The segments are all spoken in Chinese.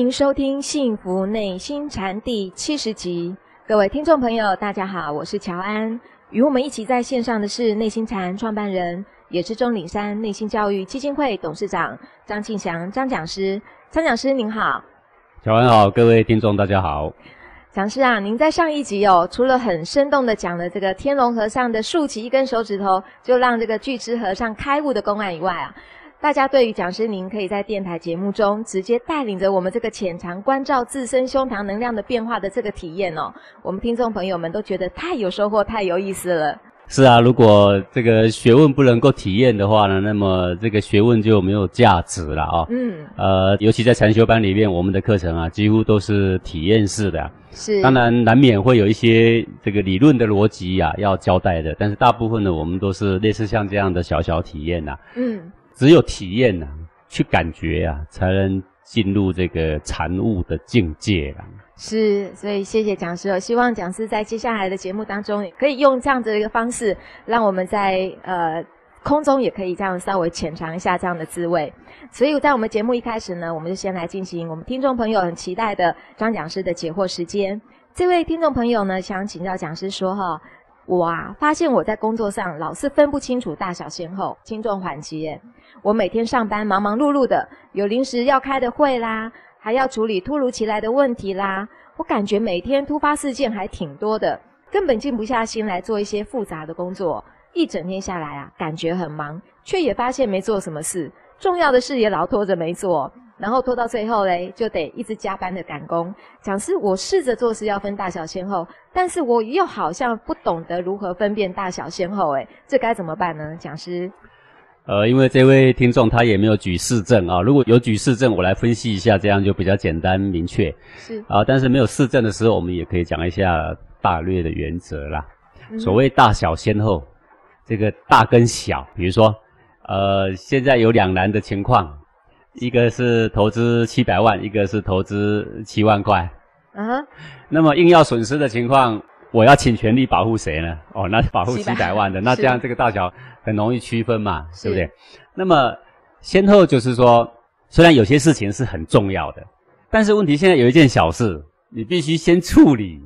欢迎收听《幸福内心禅》第七十集。各位听众朋友，大家好，我是乔安。与我们一起在线上的是内心禅创办人，也是中岭山内心教育基金会董事长张庆祥张讲师。张讲师您好，乔安好，各位听众大家好。讲师啊，您在上一集哦，除了很生动的讲了这个天龙和尚的竖起一根手指头就让这个巨之和尚开悟的公案以外啊。大家对于讲师您可以在电台节目中直接带领着我们这个潜藏关照自身胸膛能量的变化的这个体验哦，我们听众朋友们都觉得太有收获、太有意思了。是啊，如果这个学问不能够体验的话呢，那么这个学问就没有价值了啊、哦。嗯。呃，尤其在禅修班里面，我们的课程啊，几乎都是体验式的。是。当然难免会有一些这个理论的逻辑呀、啊、要交代的，但是大部分呢，我们都是类似像这样的小小体验呐、啊。嗯。只有体验呐、去感觉呀、才能进入这个禅悟的境界啊。是，所以谢谢讲师哦。希望讲师在接下来的节目当中，可以用这样子的一个方式，让我们在呃空中也可以这样稍微浅尝一下这样的滋味。所以在我们节目一开始呢，我们就先来进行我们听众朋友很期待的张讲师的解惑时间。这位听众朋友呢，想请教讲师说哈。我啊，发现我在工作上老是分不清楚大小先后、轻重缓急。我每天上班忙忙碌碌的，有临时要开的会啦，还要处理突如其来的问题啦。我感觉每天突发事件还挺多的，根本静不下心来做一些复杂的工作。一整天下来啊，感觉很忙，却也发现没做什么事，重要的事也老拖着没做。然后拖到最后嘞，就得一直加班的赶工。讲是，我试着做事要分大小先后，但是我又好像不懂得如何分辨大小先后，诶，这该怎么办呢？讲师，呃，因为这位听众他也没有举事证啊，如果有举事证，我来分析一下，这样就比较简单明确。是啊，但是没有事证的时候，我们也可以讲一下大略的原则啦。嗯、所谓大小先后，这个大跟小，比如说，呃，现在有两难的情况。一个是投资七百万，一个是投资七万块。嗯哼。那么硬要损失的情况，我要请全力保护谁呢？哦，那保护几百万的，那这样这个大小很容易区分嘛，对不对？那么先后就是说，虽然有些事情是很重要的，但是问题现在有一件小事，你必须先处理，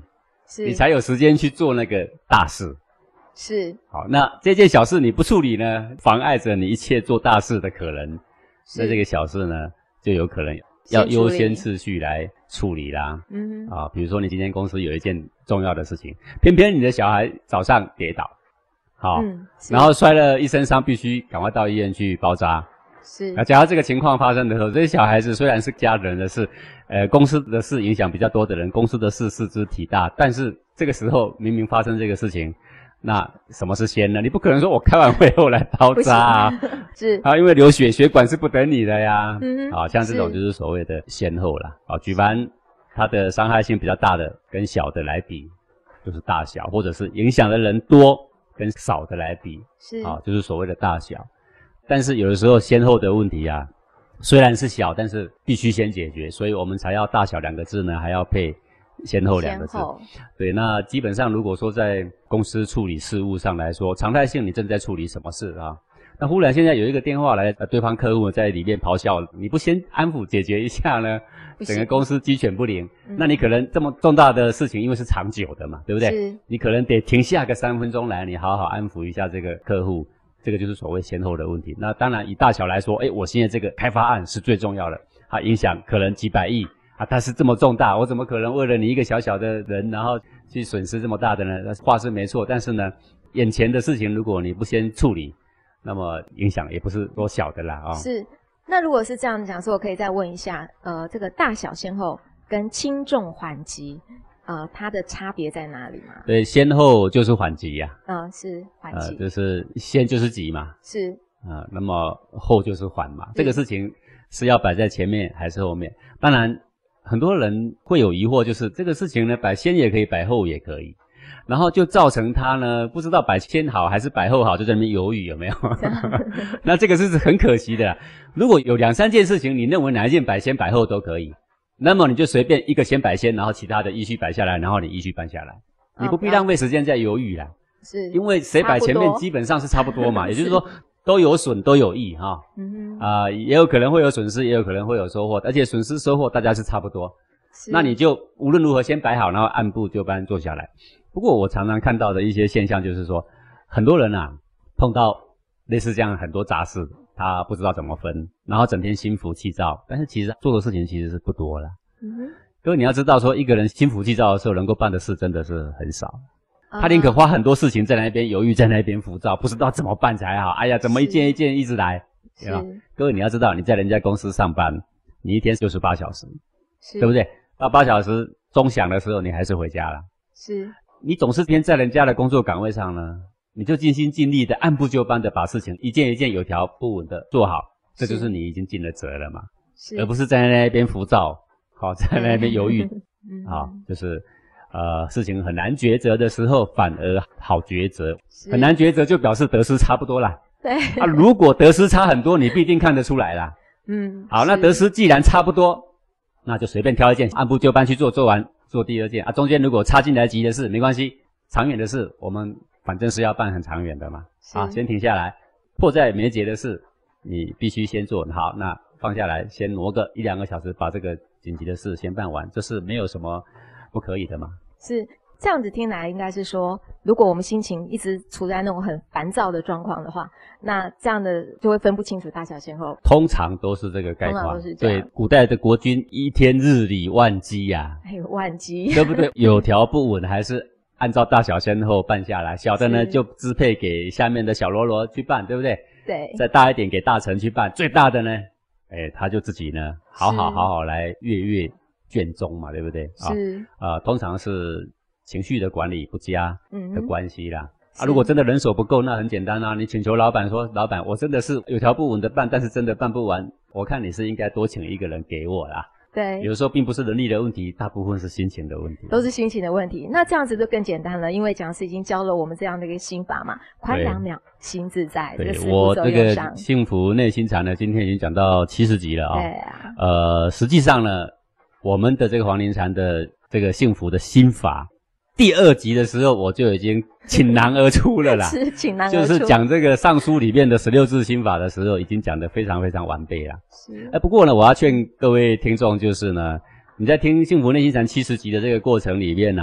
你才有时间去做那个大事。是。好，那这件小事你不处理呢，妨碍着你一切做大事的可能。那这个小事呢，就有可能要优先次序来处理啦。嗯哼，啊，比如说你今天公司有一件重要的事情，偏偏你的小孩早上跌倒，好，嗯、然后摔了一身伤，必须赶快到医院去包扎。是。那假如这个情况发生的时候，这些小孩子虽然是家人的事，呃，公司的事影响比较多的人，公司的事事之体大，但是这个时候明明发生这个事情。那什么是先呢？你不可能说我开完会后来包扎啊，是啊，因为流血血管是不等你的呀。嗯哼，啊，像这种就是所谓的先后啦。啊，举凡它的伤害性比较大的跟小的来比，就是大小，或者是影响的人多跟少的来比，是啊，就是所谓的大小。但是有的时候先后的问题啊，虽然是小，但是必须先解决，所以我们才要大小两个字呢，还要配。先后两个字，对，那基本上如果说在公司处理事务上来说，常态性你正在处理什么事啊？那忽然现在有一个电话来，对方客户在里面咆哮，你不先安抚解决一下呢？整个公司鸡犬不宁，那你可能这么重大的事情，因为是长久的嘛，对不对？是。你可能得停下个三分钟来，你好好安抚一下这个客户，这个就是所谓先后的问题。那当然以大小来说，哎，我现在这个开发案是最重要的，它影响可能几百亿。啊，他是这么重大，我怎么可能为了你一个小小的人，然后去损失这么大的呢？话是没错，但是呢，眼前的事情如果你不先处理，那么影响也不是多小的啦啊。哦、是，那如果是这样讲说，我可以再问一下，呃，这个大小先后跟轻重缓急，呃，它的差别在哪里吗？对，先后就是缓急呀。嗯、呃，是缓急，呃，就是先就是急嘛。是。啊、呃，那么后就是缓嘛。这个事情是要摆在前面还是后面？当然。很多人会有疑惑，就是这个事情呢，摆先也可以，摆后也可以，然后就造成他呢不知道摆先好还是摆后好，就在那边犹豫，有没有？那这个是很可惜的。如果有两三件事情，你认为哪一件摆先摆后都可以，那么你就随便一个先摆先，然后其他的依序摆下来，然后你依序办下来，你不必浪费时间在犹豫啦。是，因为谁摆前面基本上是差不多嘛，也就是说。都有损都有益哈。嗯，啊、呃，也有可能会有损失，也有可能会有收获，而且损失收获大家是差不多。那你就无论如何先摆好，然后按部就班做下来。不过我常常看到的一些现象就是说，很多人啊碰到类似这样很多杂事，他不知道怎么分，然后整天心浮气躁，但是其实做的事情其实是不多了。嗯哼，各位你要知道说，一个人心浮气躁的时候，能够办的事真的是很少。他宁可花很多事情在那边犹豫，在那边浮躁，不知道怎么办才好。哎呀，怎么一件一件一直来？对吧？各位你要知道，你在人家公司上班，你一天就是八小时，对不对？到八小时钟响的时候，你还是回家了。是。你总是天在人家的工作岗位上呢，你就尽心尽力的按部就班的把事情一件一件有条不紊的做好，这就是你已经尽了责了嘛。是。而不是在那边浮躁，好，在那边犹豫，嗯，好，就是。呃，事情很难抉择的时候，反而好抉择。很难抉择就表示得失差不多啦。对。啊，如果得失差很多，你必定看得出来啦。嗯。好，那得失既然差不多，那就随便挑一件，按部就班去做，做完做第二件。啊，中间如果插进来急的事，没关系，长远的事我们反正是要办很长远的嘛。啊，先停下来。迫在眉睫的事，你必须先做好。那放下来，先挪个一两个小时，把这个紧急的事先办完，这是没有什么不可以的嘛。是这样子听来，应该是说，如果我们心情一直处在那种很烦躁的状况的话，那这样的就会分不清楚大小先后。通常都是这个概况。对，古代的国君一天日理万机呀、啊，还有万机，对不对？有条不紊，还是按照大小先后办下来。小的呢，就支配给下面的小喽啰去办，对不对？对。再大一点给大臣去办，最大的呢，哎，他就自己呢，好好好好来阅阅。卷宗嘛，对不对？是啊、呃，通常是情绪的管理不佳的关系啦。嗯、啊，如果真的人手不够，那很简单啊，你请求老板说，老板，我真的是有条不紊的办，但是真的办不完，我看你是应该多请一个人给我啦。对，有时候并不是人力的问题，大部分是心情的问题，都是心情的问题。那这样子就更简单了，因为讲师已经教了我们这样的一个心法嘛，宽两秒，心自在。对，这个我这个幸福内心禅呢，今天已经讲到七十集了啊、哦。对啊。呃，实际上呢。我们的这个黄庭禅的这个幸福的心法，第二集的时候我就已经倾囊而出了啦，是倾囊而出，就是讲这个尚书里面的十六字心法的时候，已经讲得非常非常完备了。是。哎，不过呢，我要劝各位听众，就是呢，你在听幸福内心禅七十集的这个过程里面呢，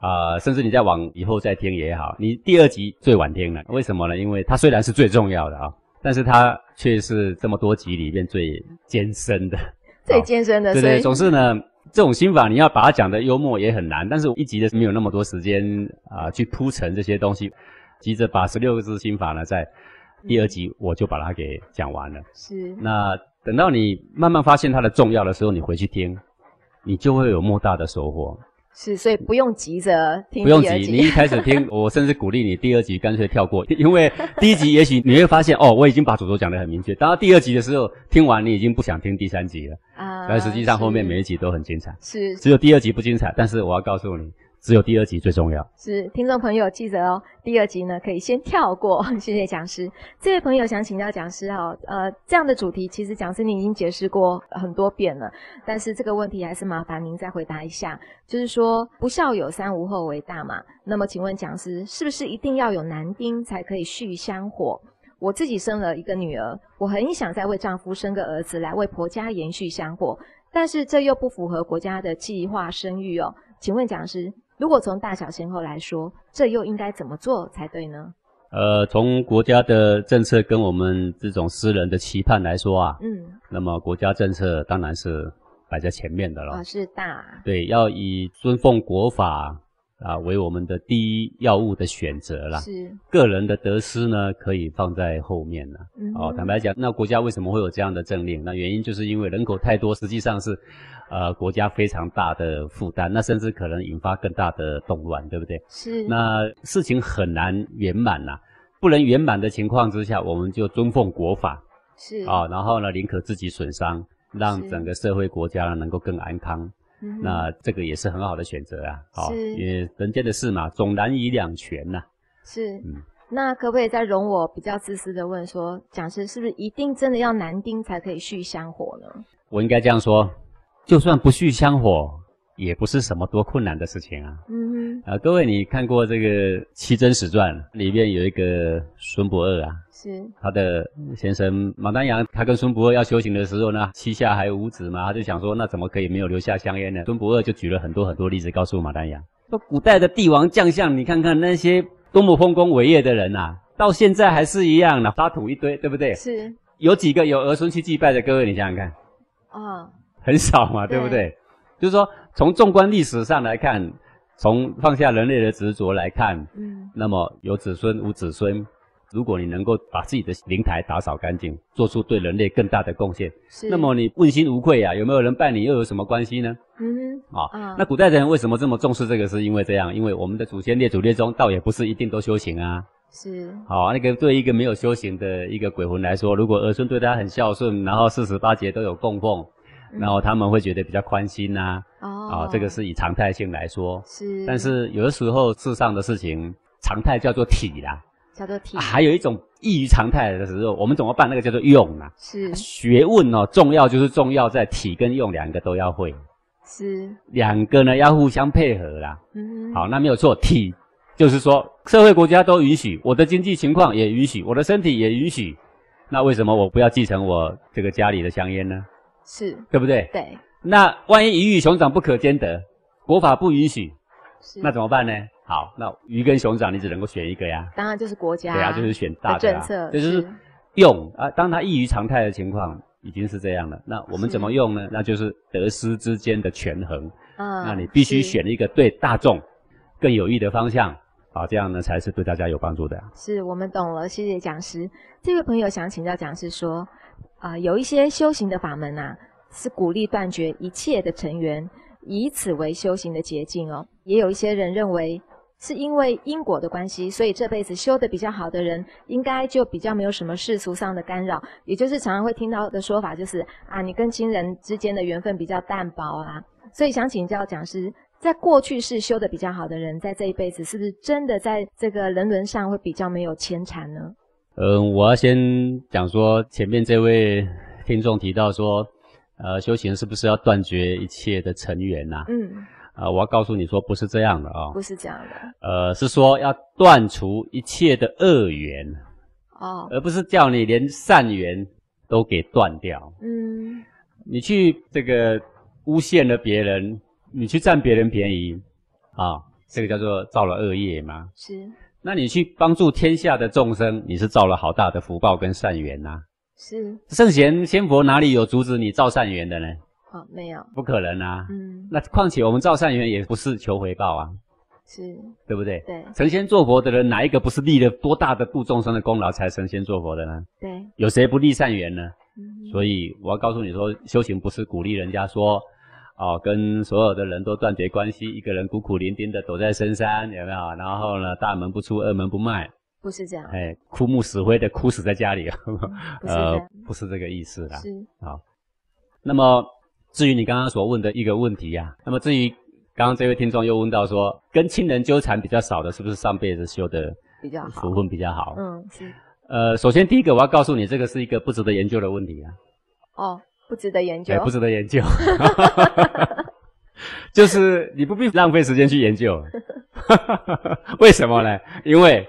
啊、呃，甚至你再往以后再听也好，你第二集最晚听了，为什么呢？因为它虽然是最重要的啊，但是它却是这么多集里面最艰深的。最艰深的，对对，总是呢，这种心法你要把它讲的幽默也很难，但是一集的没有那么多时间啊、呃、去铺陈这些东西，急着把十六个字心法呢，在第二集我就把它给讲完了。是。那等到你慢慢发现它的重要的时候，你回去听，你就会有莫大的收获。是，所以不用急着听。不用急，你一开始听，我甚至鼓励你第二集干脆跳过，因为第一集也许你会发现哦，我已经把主轴讲得很明确。当到第二集的时候，听完你已经不想听第三集了啊。但实际上后面每一集都很精彩，是，只有第二集不精彩。但是我要告诉你。只有第二集最重要。是，听众朋友记得哦，第二集呢可以先跳过。谢谢讲师。这位朋友想请教讲师哦，呃，这样的主题其实讲师您已经解释过很多遍了，但是这个问题还是麻烦您再回答一下。就是说，不孝有三，无后为大嘛。那么请问讲师，是不是一定要有男丁才可以续香火？我自己生了一个女儿，我很想再为丈夫生个儿子来为婆家延续香火，但是这又不符合国家的计划生育哦。请问讲师。如果从大小先后来说，这又应该怎么做才对呢？呃，从国家的政策跟我们这种私人的期盼来说啊，嗯，那么国家政策当然是摆在前面的了。是大。对，要以尊奉国法啊为我们的第一要务的选择啦。是。个人的得失呢，可以放在后面了。嗯。哦，坦白讲，那国家为什么会有这样的政令？那原因就是因为人口太多，实际上是。呃，国家非常大的负担，那甚至可能引发更大的动乱，对不对？是。那事情很难圆满呐，不能圆满的情况之下，我们就尊奉国法。是。啊、哦，然后呢，宁可自己损伤，让整个社会国家呢能够更安康。嗯。那这个也是很好的选择啊。好、哦，因为人间的事嘛，总难以两全呐。是。嗯。那可不可以再容我比较自私的问说，讲师是不是一定真的要男丁才可以续香火呢？我应该这样说。就算不续香火，也不是什么多困难的事情啊。嗯啊，各位，你看过这个《七真史传》里面有一个孙不二啊，是他的先生马丹阳，他跟孙不二要修行的时候呢，膝下还有五子嘛，他就想说，那怎么可以没有留下香烟呢？孙不二就举了很多很多例子，告诉马丹阳说，古代的帝王将相，你看看那些多么丰功伟业的人啊，到现在还是一样的，沙土一堆，对不对？是。有几个有儿孙去祭拜的？各位，你想想看，啊、哦，很少嘛，对，对不对？就是说，从纵观历史上来看，从放下人类的执着来看，嗯，那么有子孙无子孙，如果你能够把自己的灵台打扫干净，做出对人类更大的贡献，是，那么你问心无愧啊，有没有人拜你又有什么关系呢？嗯，啊、哦嗯，那古代人为什么这么重视这个？是因为这样，因为我们的祖先列祖列宗，倒也不是一定都修行啊。是，好、哦，那个对一个没有修行的一个鬼魂来说，如果儿孙对他很孝顺，然后四十八节都有供奉。然后他们会觉得比较宽心呐、啊，哦，啊，这个是以常态性来说，是。但是有的时候世上的事情，常态叫做体啦，叫做体。啊、还有一种异于常态的时候，我们怎么办？那个叫做用啊。是。学问哦，重要就是重要在体跟用两个都要会。是。两个呢要互相配合啦。嗯。好，那没有错，体就是说社会国家都允许，我的经济情况也允许，我的身体也允许，那为什么我不要继承我这个家里的香烟呢？是对不对？对。那万一鱼与熊掌不可兼得，国法不允许，那怎么办呢？好，那鱼跟熊掌你只能够选一个呀。当然就是国家。对啊，就是选大的、啊、政策。这就是用啊。当它异于常态的情况已经是这样了，那我们怎么用呢？那就是得失之间的权衡。嗯。那你必须选一个对大众更有益的方向，好，这样呢才是对大家有帮助的。是我们懂了，谢谢讲师。这位朋友想请教讲师说。啊、呃，有一些修行的法门啊，是鼓励断绝一切的尘缘，以此为修行的捷径哦。也有一些人认为，是因为因果的关系，所以这辈子修得比较好的人，应该就比较没有什么世俗上的干扰。也就是常常会听到的说法，就是啊，你跟亲人之间的缘分比较淡薄啊。所以想请教讲师，在过去世修得比较好的人，在这一辈子是不是真的在这个人伦上会比较没有牵缠呢？嗯，我要先讲说，前面这位听众提到说，呃，修行是不是要断绝一切的尘缘呐？嗯，啊、呃，我要告诉你说，不是这样的啊、哦，不是这样的，呃，是说要断除一切的恶缘，哦，而不是叫你连善缘都给断掉。嗯，你去这个诬陷了别人，你去占别人便宜，啊、哦，这个叫做造了恶业吗？是。那你去帮助天下的众生，你是造了好大的福报跟善缘呐、啊。是圣贤仙佛哪里有阻止你造善缘的呢？哦，没有，不可能啊。嗯，那况且我们造善缘也不是求回报啊，是，对不对？对。成仙做佛的人，哪一个不是立了多大的度众生的功劳才成仙做佛的呢？对。有谁不立善缘呢？嗯。所以我要告诉你说，修行不是鼓励人家说。哦，跟所有的人都断绝关系，一个人孤苦伶仃的躲在深山，有没有？然后呢，大门不出，二门不迈，不是这样。哎，枯木死灰的枯死在家里，呃，不是这个意思啦。是。好，那么至于你刚刚所问的一个问题呀、啊，那么至于刚刚这位听众又问到说，跟亲人纠缠比较少的，是不是上辈子修的比较好，福分比较好？嗯，是。呃，首先第一个我要告诉你，这个是一个不值得研究的问题啊。哦。不值得研究，哎、不值得研究，就是你不必浪费时间去研究，为什么呢？因为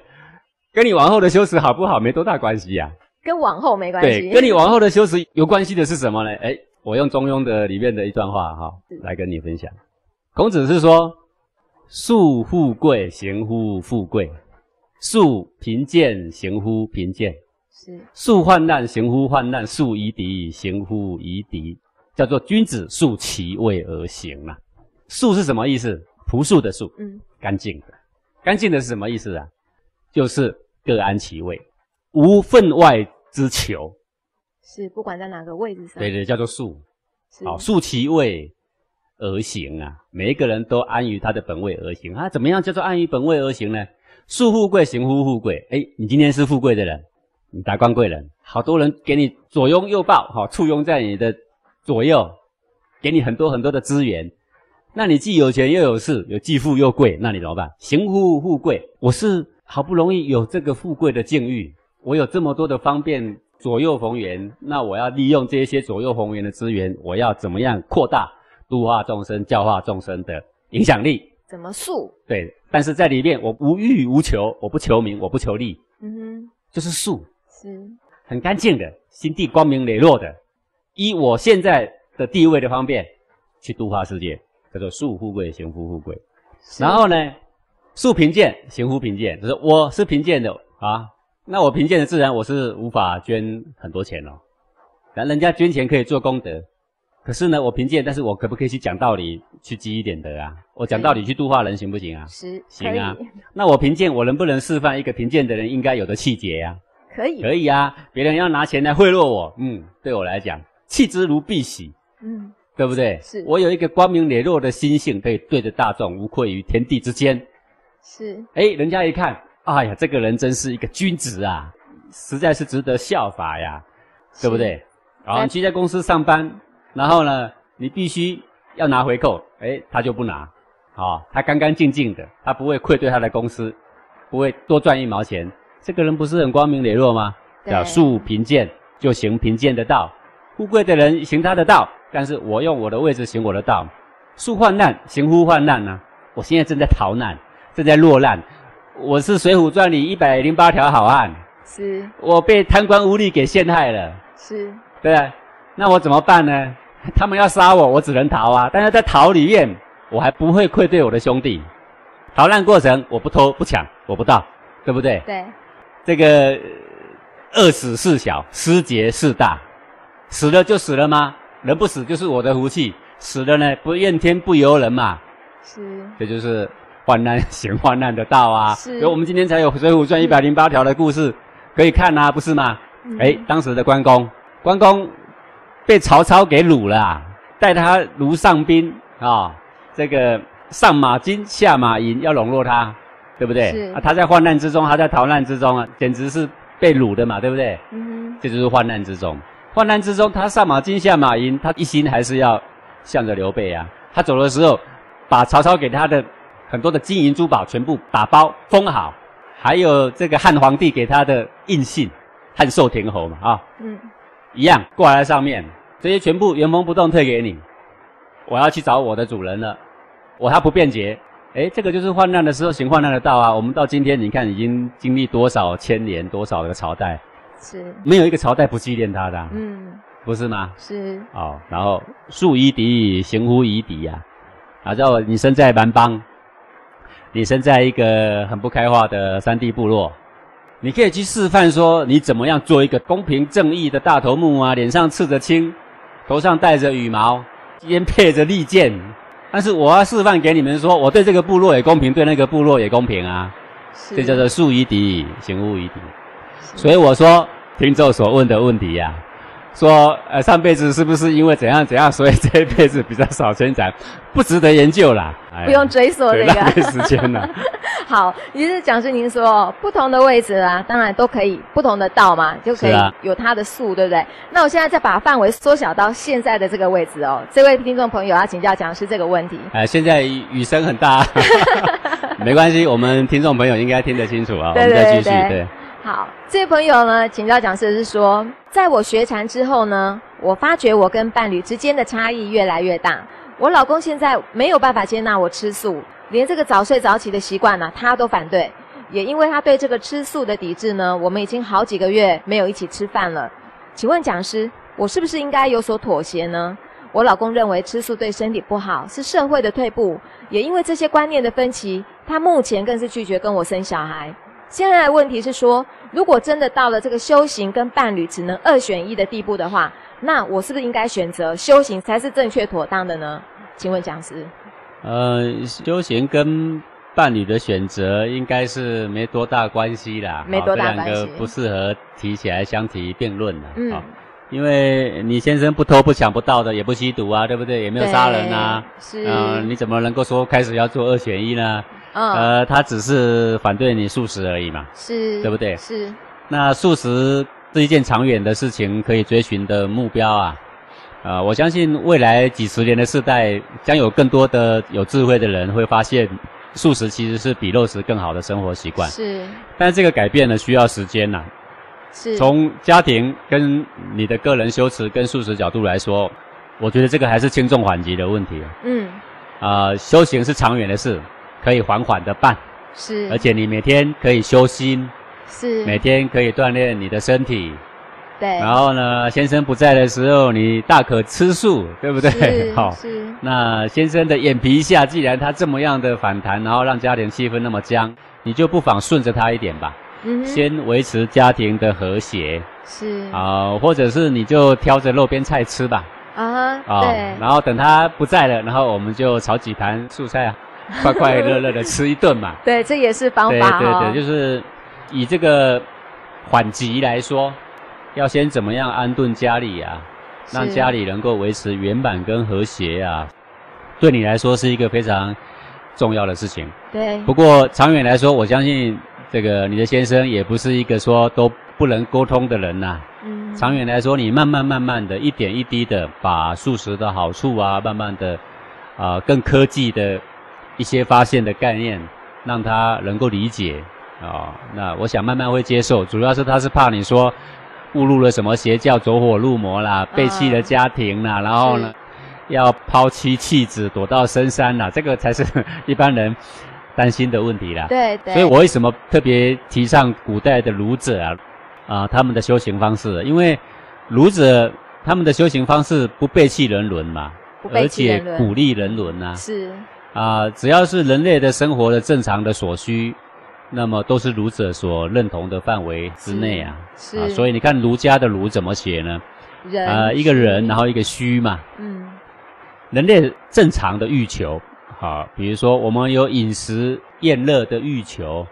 跟你往后的修持好不好没多大关系呀、啊，跟往后没关系。对，跟你往后的修持有关系的是什么呢？哎、欸，我用中庸的里面的一段话哈，来跟你分享。孔子是说：“树富贵，行乎富贵；树贫贱，行乎贫贱。”是树患难，行乎患难；树夷狄，行乎夷狄。叫做君子素其位而行啊。素是什么意思？朴素的素，嗯，干净的。干净的是什么意思啊？就是各安其位，无分外之求。是，不管在哪个位置上。对对，叫做素。好，素其位而行啊。每一个人都安于他的本位而行啊。怎么样叫做安于本位而行呢？树富贵，行乎富贵。哎，你今天是富贵的人。你达官贵人，好多人给你左拥右抱，哈，簇拥在你的左右，给你很多很多的资源。那你既有钱又有势，有既富又贵，那你怎么办？行乎富贵，我是好不容易有这个富贵的境遇，我有这么多的方便，左右逢源，那我要利用这些左右逢源的资源，我要怎么样扩大，度化众生、教化众生的影响力。怎么素？对，但是在里面我无欲无求，我不求名，我不求利，嗯哼，就是素，是很干净的，心地光明磊落的，以我现在的地位的方便去度化世界，叫做素富贵，行福富贵。然后呢，素贫贱，行乎贫贱，就是我是贫贱的啊，那我贫贱的自然我是无法捐很多钱哦，然人家捐钱可以做功德。可是呢，我贫贱，但是我可不可以去讲道理，去积一点德啊？我讲道理去度化人，行不行啊？是，行啊。那我贫贱，我能不能示范一个贫贱的人应该有的气节呀？可以，可以啊。别人要拿钱来贿赂我，嗯，对我来讲，弃之如敝屣，嗯，对不对？是。我有一个光明磊落的心性，可以对着大众，无愧于天地之间。是。哎，人家一看，哎呀，这个人真是一个君子啊，实在是值得效法呀，对不对？然后你去在公司上班。然后呢，你必须要拿回扣，诶，他就不拿，好，他干干净净的，他不会愧对他的公司，不会多赚一毛钱。这个人不是很光明磊落吗？叫树贫贱，就行贫贱的道；富贵的人行他的道，但是我用我的位置行我的道。树患难，行乎患难呢、啊？我现在正在逃难，正在落难。我是《水浒传》里一百零八条好汉，是。我被贪官污吏给陷害了，是。对。啊那我怎么办呢？他们要杀我，我只能逃啊！但是在逃里面，我还不会愧对我的兄弟。逃难过程，我不偷不抢，我不盗，对不对？对。这个饿死事小，失节事大。死了就死了吗？人不死就是我的福气。死了呢，不怨天不尤人嘛。是。这就是患难行患难的道啊。是。所以我们今天才有《水浒传》一百零八条的故事可以看啊，不是吗？嗯。哎，当时的关公，关公。被曹操给掳了，啊，带他如上宾啊，哦，这个上马金下马银，要笼络他，对不对？是啊，他在患难之中，他在逃难之中啊，简直是被掳的嘛，对不对？嗯哼，这就是患难之中。患难之中，他上马金下马银，他一心还是要向着刘备啊。他走的时候，把曹操给他的很多的金银珠宝全部打包封好，还有这个汉皇帝给他的印信，汉寿亭侯嘛，啊，哦，嗯，一样挂在上面。这些全部原封不动退给你，我要去找我的主人了。我他不便捷，诶，这个就是患难的时候行患难的道啊。我们到今天，你看已经经历多少千年，多少个朝代，是没有一个朝代不纪念他的，啊，嗯，不是吗？是哦，然后树夷狄，行乎夷狄呀。啊，然后你身在蛮邦，你生在一个很不开化的山地部落。你可以去示范说，你怎么样做一个公平正义的大头目啊？脸上刺着青。头上戴着羽毛，肩配着利剑，但是我要示范给你们说，我对这个部落也公平，对那个部落也公平啊。这叫做素夷狄，行乎夷狄。所以我说，听众所问的问题呀、啊。说，呃，上辈子是不是因为怎样怎样，所以这一辈子比较少成长，不值得研究啦。不用追溯这个，浪费时间了。好，于是讲师您说，不同的位置啊，当然都可以不同的道嘛，就可以有它的数，对不对？那我现在再把范围缩小到现在的这个位置哦。这位听众朋友要请教讲师这个问题。哎，现在雨声很大，没关系，我们听众朋友应该听得清楚啊。我们再继续，对。好，这位朋友呢，请教讲师是说，在我学禅之后呢，我发觉我跟伴侣之间的差异越来越大。我老公现在没有办法接纳我吃素，连这个早睡早起的习惯呢，他都反对。也因为他对这个吃素的抵制呢，我们已经好几个月没有一起吃饭了。请问讲师，我是不是应该有所妥协呢？我老公认为吃素对身体不好，是社会的退步。也因为这些观念的分歧，他目前更是拒绝跟我生小孩。现在的问题是说，如果真的到了这个修行跟伴侣只能二选一的地步的话，那我是不是应该选择修行才是正确妥当的呢？请问讲师。呃，修行跟伴侣的选择应该是没多大关系啦，没多大关系，这两个不适合提起来相提并论的。嗯。因为你先生不偷不抢不盗的，也不吸毒啊，对不对？也没有杀人啊。是。嗯、呃，你怎么能够说开始要做二选一呢？嗯。呃，他只是反对你素食而已嘛。是。对不对？是。那素食是一件长远的事情，可以追寻的目标啊。啊、呃，我相信未来几十年的世代，将有更多的有智慧的人会发现，素食其实是比肉食更好的生活习惯。是。但是这个改变呢，需要时间呐、啊。是。从家庭跟你的个人修持跟素食角度来说，我觉得这个还是轻重缓急的问题。嗯，啊、呃，修行是长远的事，可以缓缓的办。是，而且你每天可以修心，是，每天可以锻炼你的身体。对。然后呢，先生不在的时候，你大可吃素，对不对？是。好。是。那先生的眼皮下，既然他这么样的反弹，然后让家庭气氛那么僵，你就不妨顺着他一点吧。嗯。先维持家庭的和谐。是。啊，或者是你就挑着路边菜吃吧。啊。对。然后等他不在了，然后我们就炒几盘素菜啊，快快乐乐的吃一顿嘛。对，这也是方法。对对对，就是以这个缓急来说。要先怎么样安顿家里啊，让家里能够维持圆满跟和谐啊，对你来说是一个非常重要的事情。对。不过长远来说，我相信这个你的先生也不是一个说都不能沟通的人呐。嗯。长远来说，你慢慢慢慢的一点一滴的把素食的好处啊，慢慢的啊、呃，更科技的一些发现的概念，让他能够理解啊、哦。那我想慢慢会接受，主要是他是怕你说。误入了什么邪教，走火入魔啦，背弃了家庭啦，嗯、然后呢，要抛妻弃子，躲到深山啦，这个才是 一般人担心的问题啦。对对。所以我为什么特别提倡古代的儒者啊啊他们的修行方式？因为儒者他们的修行方式不背弃人伦嘛，而且鼓励人伦呐、啊。是。啊，只要是人类的生活的正常的所需。那么都是儒者所认同的范围之内啊，是，啊，所以你看儒家的儒怎么写呢？人啊，一个人，然后一个虚嘛。嗯。人类正常的欲求，啊，比如说我们有饮食宴乐的欲求，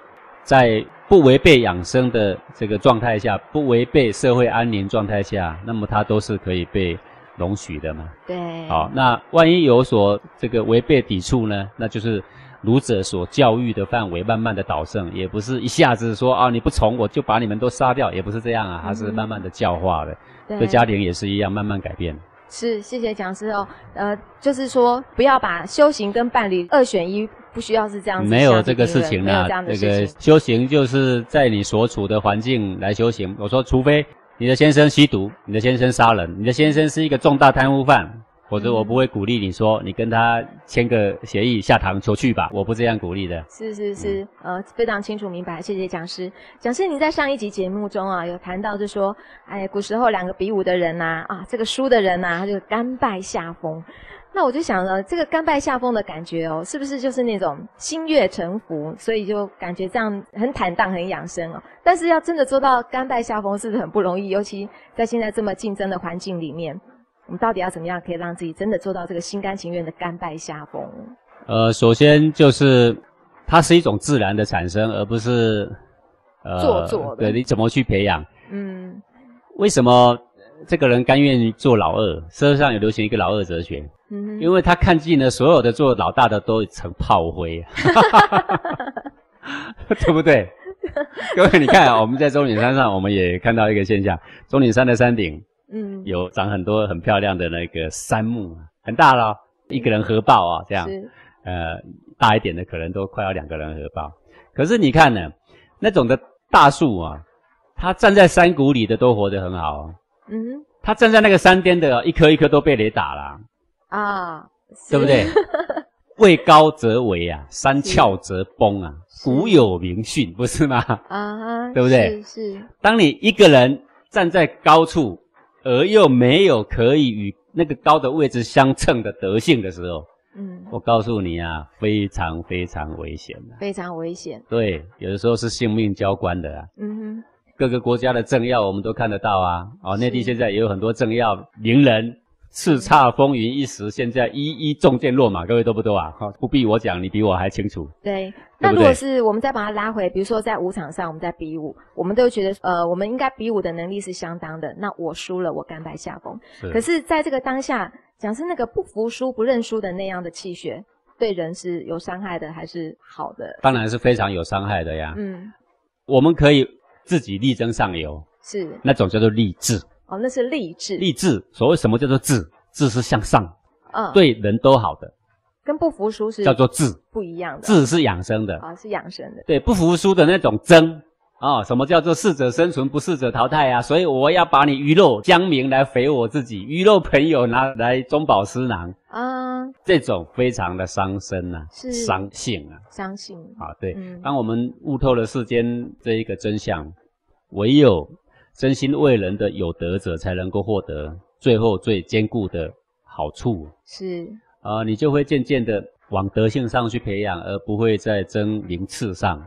在不违背养生的这个状态下，不违背社会安宁状态下，那么它都是可以被容许的嘛。对。好，那万一有所这个违背抵触呢？那就是。儒者所教育的范围，慢慢的导正，也不是一下子说啊，你不从我就把你们都杀掉，也不是这样啊，它是慢慢的教化的。对，对家庭也是一样，慢慢改变。是，谢谢讲师哦。呃，就是说，不要把修行跟伴侣二选一，不需要是这样子。没有这个事情呢，这个修行就是在你所处的环境来修行。我说，除非你的先生吸毒，你的先生杀人，你的先生是一个重大贪污犯。否则我不会鼓励你说，你跟他签个协议下堂求去吧，我不这样鼓励的。是是是，嗯、呃，非常清楚明白，谢谢讲师。讲师，您在上一集节目中啊，有谈到就说，哎，古时候两个比武的人呐、啊，啊，这个输的人呐、啊，他就甘拜下风。那我就想了，这个甘拜下风的感觉哦，是不是就是那种心悦诚服，所以就感觉这样很坦荡、很养生哦？但是要真的做到甘拜下风，是不是很不容易？尤其在现在这么竞争的环境里面。我们到底要怎么样可以让自己真的做到这个心甘情愿的甘拜下风？呃，首先就是它是一种自然的产生，而不是呃做作的。对，你怎么去培养？嗯。为什么这个人甘愿做老二？社会上有流行一个老二哲学。嗯哼。因为他看尽了所有的做老大的都成炮灰，对不对？各位，你看啊，我们在终岭山上，我们也看到一个现象：终岭山的山顶。嗯，有长很多很漂亮的那个杉木，很大了，一个人合抱啊，这样，是呃，大一点的可能都快要两个人合抱。可是你看呢，那种的大树啊，它站在山谷里的都活得很好，嗯，它站在那个山巅的，一棵一棵都被雷打了啊，对不对？位高则危啊，山峭则崩啊，古有名训，不是吗？啊，对不对？是，是。当你一个人站在高处。而又没有可以与那个高的位置相称的德性的时候，嗯，我告诉你啊，非常非常危险的，非常危险。对，有的时候是性命交关的啊。嗯哼，各个国家的政要我们都看得到啊。哦，内地现在也有很多政要名人。叱咤风云一时，现在一一中箭落马，各位多不多啊？好，不必我讲，你比我还清楚。对，那如果是我们再把它拉回，比如说在舞场上，我们在比武，我们都觉得，呃，我们应该比武的能力是相当的。那我输了，我甘拜下风。是。可是在这个当下，讲是那个不服输、不认输的那样的气血，对人是有伤害的，还是好的？当然是非常有伤害的呀。嗯。我们可以自己力争上游。是。那种叫做励志。哦，那是励志。励志，所谓什么叫做志？志是向上，嗯，对人都好的。跟不服输是叫做志，不一样的。志是养生的啊，是养生的。对，不服输的那种争，啊、哦，什么叫做适者生存，不适者淘汰啊？所以我要把你鱼肉江民来肥我自己，鱼肉朋友拿来中饱私囊啊，这种非常的伤身啊，是伤性啊，伤性啊，对。嗯、当我们悟透了世间这一个真相，唯有真心为人的有德者，才能够获得最后最坚固的好处。是啊，你就会渐渐的往德性上去培养，而不会在争名次上。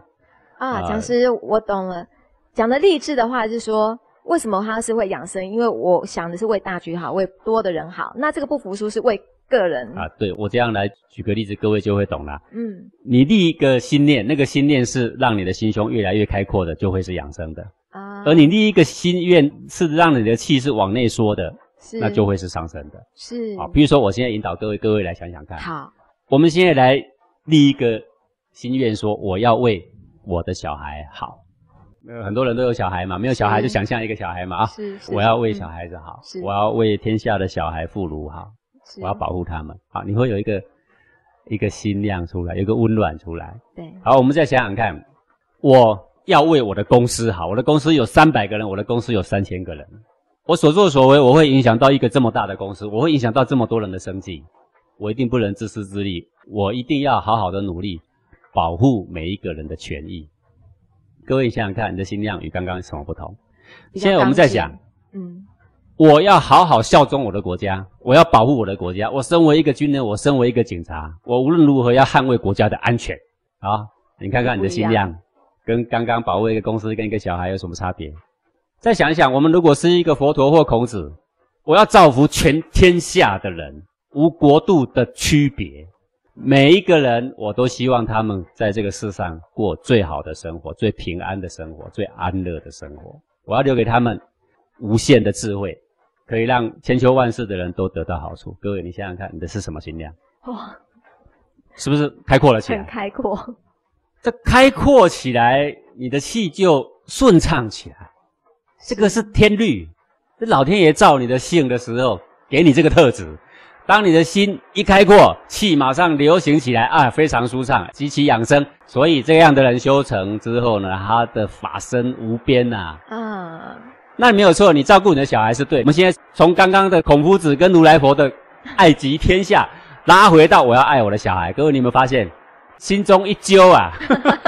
啊，讲师，我懂了。讲的励志的话是说，为什么他是会养生？因为我想的是为大局好，为多的人好。那这个不服输是为个人啊。对，我这样来举个例子，各位就会懂了。嗯，你立一个心念，那个心念是让你的心胸越来越开阔的，就会是养生的啊。而你立一个心愿是让你的气是往内缩的，是。那就会是上升的。是。啊，比如说我现在引导各位，各位来想想看。好，我们现在来立一个心愿，说我要为。我的小孩好，呃，很多人都有小孩嘛，没有小孩就想象一个小孩嘛啊，是，我要为小孩子好，是，我要为天下的小孩妇孺好，我要保护他们，好，你会有一个一个心量出来，有一个温暖出来，对，好，我们再想想看，我要为我的公司好，我的公司有三百个人，我的公司有三千个人，我所作所为，我会影响到一个这么大的公司，我会影响到这么多人的生计，我一定不能自私自利，我一定要好好的努力。保护每一个人的权益，各位想想看，你的心量与刚刚有什么不同？现在我们在想，嗯，我要好好效忠我的国家，我要保护我的国家。我身为一个军人，我身为一个警察，我无论如何要捍卫国家的安全。啊，你看看你的心量，跟刚刚保卫一个公司跟一个小孩有什么差别？再想一想，我们如果是一个佛陀或孔子，我要造福全天下的人，无国度的区别。每一个人，我都希望他们在这个世上过最好的生活，最平安的生活，最安乐的生活。我要留给他们无限的智慧，可以让千秋万世的人都得到好处。各位，你想想看，你的是什么心量？哇，是不是开阔了起来？很开阔。这开阔起来，你的气就顺畅起来。这个是天律，这老天爷造你的性的时候，给你这个特质。当你的心一开阔，气马上流行起来啊，非常舒畅，极其养生。所以这样的人修成之后呢，他的法身无边呐。啊，那没有错，你照顾你的小孩是对。我们现在从刚刚的孔夫子跟如来佛的爱及天下，拉回到我要爱我的小孩。各位，你有没有发现，心中一揪啊？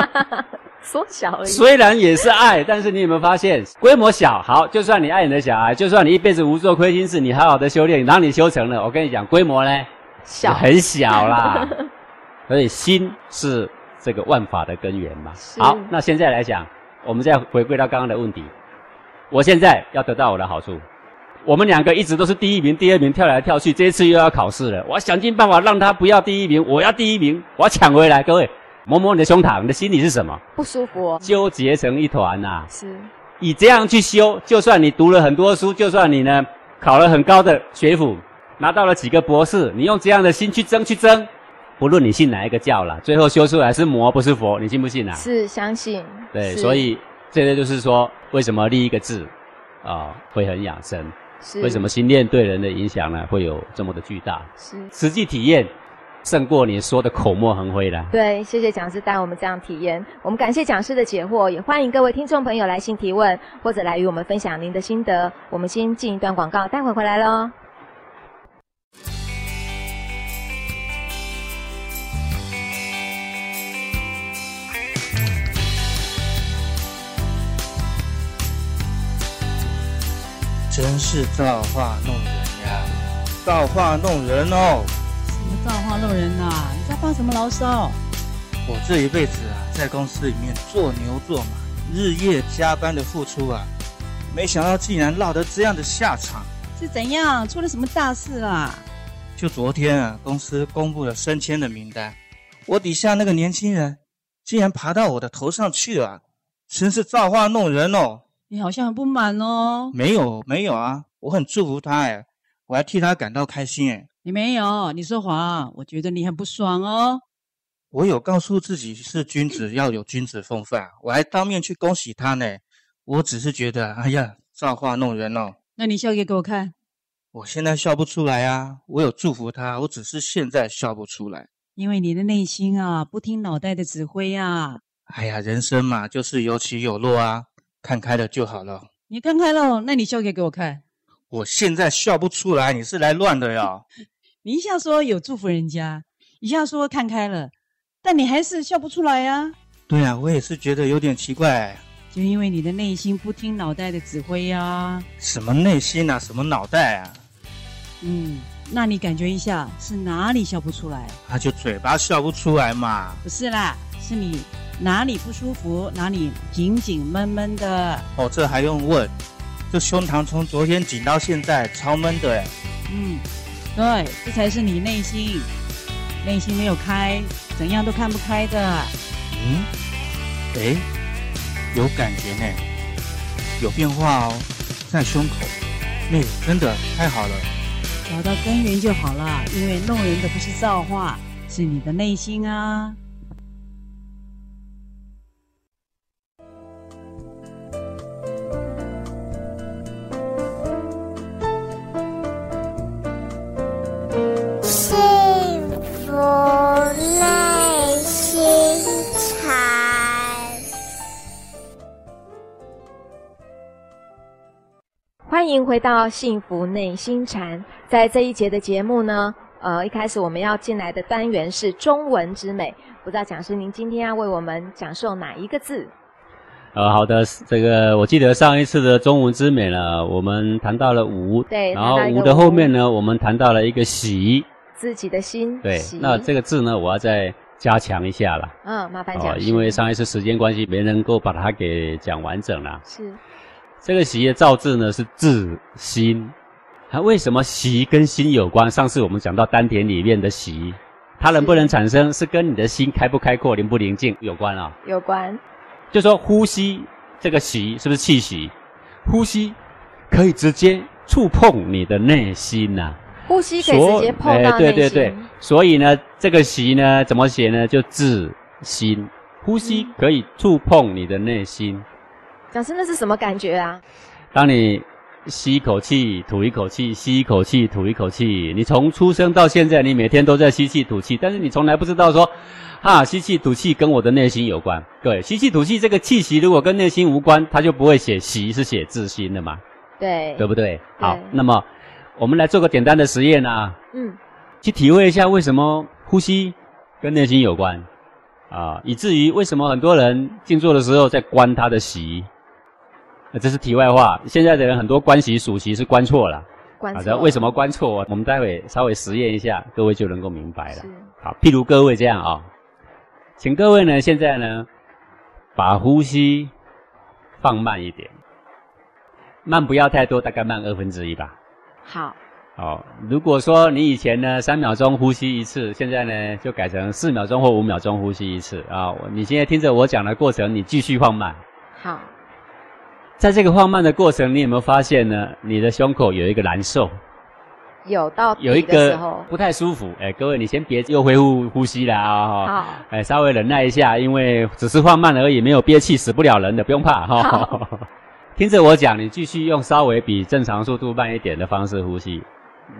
缩小了，虽然也是爱，但是你有没有发现规模小？好，就算你爱你的小孩，就算你一辈子无做亏心事，你好好的修炼，当你修成了，我跟你讲，规模呢，小很小啦。所以心是这个万法的根源嘛。好，那现在来讲，我们再回归到刚刚的问题。我现在要得到我的好处，我们两个一直都是第一名、第二名，跳来跳去，这一次又要考试了，我要想尽办法让他不要第一名，我要第一名，我要抢回来，各位。摸摸你的胸膛，你的心里是什么？不舒服，纠结成一团呐、啊。是，以这样去修，就算你读了很多书，就算你呢考了很高的学府，拿到了几个博士，你用这样的心去争去争，不论你信哪一个教了，最后修出来是魔不是佛，你信不信啊？是相信。对，所以这个就是说，为什么立一个字啊、哦、会很养生？是，为什么心念对人的影响呢会有这么的巨大？是，实际体验。胜过你说的口沫横飞了。对，谢谢讲师带我们这样体验。我们感谢讲师的解惑，也欢迎各位听众朋友来信提问，或者来与我们分享您的心得。我们先进一段广告，待会回来喽。真是造化弄人呀！造化弄人哦。什么造化弄人呐、啊！你在发什么牢骚？我这一辈子啊，在公司里面做牛做马，日夜加班的付出啊，没想到竟然落得这样的下场。是怎样？出了什么大事啊？就昨天啊，公司公布了升迁的名单，我底下那个年轻人竟然爬到我的头上去了，啊，真是造化弄人哦！你好像很不满哦。没有没有啊，我很祝福他哎，我还替他感到开心哎。你没有，你说谎，我觉得你很不爽哦。我有告诉自己是君子要有君子风范，我还当面去恭喜他呢。我只是觉得，哎呀，造化弄人哦。那你笑给给我看。我现在笑不出来啊，我有祝福他，我只是现在笑不出来。因为你的内心啊，不听脑袋的指挥啊。哎呀，人生嘛，就是有起有落啊，看开了就好了。你看开了，那你笑给给我看。我现在笑不出来，你是来乱的呀？你一下说有祝福人家，一下说看开了，但你还是笑不出来呀？对呀，我也是觉得有点奇怪。就因为你的内心不听脑袋的指挥呀。什么内心啊？什么脑袋啊？嗯，那你感觉一下是哪里笑不出来？啊，就嘴巴笑不出来嘛。不是啦，是你哪里不舒服，哪里紧紧闷闷的。哦，这还用问？这胸膛从昨天紧到现在，超闷的哎。嗯，对，这才是你内心，内心没有开，怎样都看不开的。嗯，哎，有感觉呢，有变化哦，在胸口。那真的太好了，找到根源就好了，因为弄人的不是造化，是你的内心啊。欢迎回到幸福内心禅。在这一节的节目呢，呃，一开始我们要进来的单元是中文之美。不知道讲师您今天要为我们讲授哪一个字？呃，好的，这个我记得上一次的中文之美呢，我们谈到了无，对，然后无的后面呢，我们谈到了一个喜，自己的心，对。那这个字呢，我要再加强一下了。嗯，麻烦讲师。因为上一次时间关系，没能够把它给讲完整了。是。这个“喜”的造字呢是自心，它为什么“喜”跟心有关？上次我们讲到丹田里面的“喜”，它能不能产生，是跟你的心开不开阔、宁不宁静有关啊？有关。就说呼吸这个“喜”是不是气息？呼吸可以直接触碰你的内心呐、啊。呼吸可以直接碰到内心。对对对，所以呢，这个“习”呢怎么写呢？就自心，呼吸可以触碰你的内心。讲师，那是什么感觉啊？当你吸一口气，吐一口气，吸一口气，吐一口气，你从出生到现在，你每天都在吸气吐气，但是你从来不知道说，啊，吸气吐气跟我的内心有关。各位，吸气吐气这个气息如果跟内心无关，它就不会写习，是写自心的嘛？对，对不？对好，那么我们来做个简单的实验啊，嗯，去体会一下为什么呼吸跟内心有关啊，以至于为什么很多人静坐的时候在观他的息。那这是题外话。现在的人很多观息数息是观错了。好的，为什么观错？我们待会稍微实验一下，各位就能够明白了。是。好，譬如各位这样啊、哦，请各位呢现在呢把呼吸放慢一点，慢不要太多，大概慢二分之一吧。好。好，如果说你以前呢三秒钟呼吸一次，现在呢就改成四秒钟或五秒钟呼吸一次啊。你现在听着我讲的过程，你继续放慢。好。在这个放慢的过程，你有没有发现呢？你的胸口有一个难受，有到有一个不太舒服。哎，各位，你先别又恢复呼吸了啊！好，哎，稍微忍耐一下，因为只是放慢而已，没有憋气，死不了人的，不用怕哈。好 听着我讲，你继续用稍微比正常速度慢一点的方式呼吸。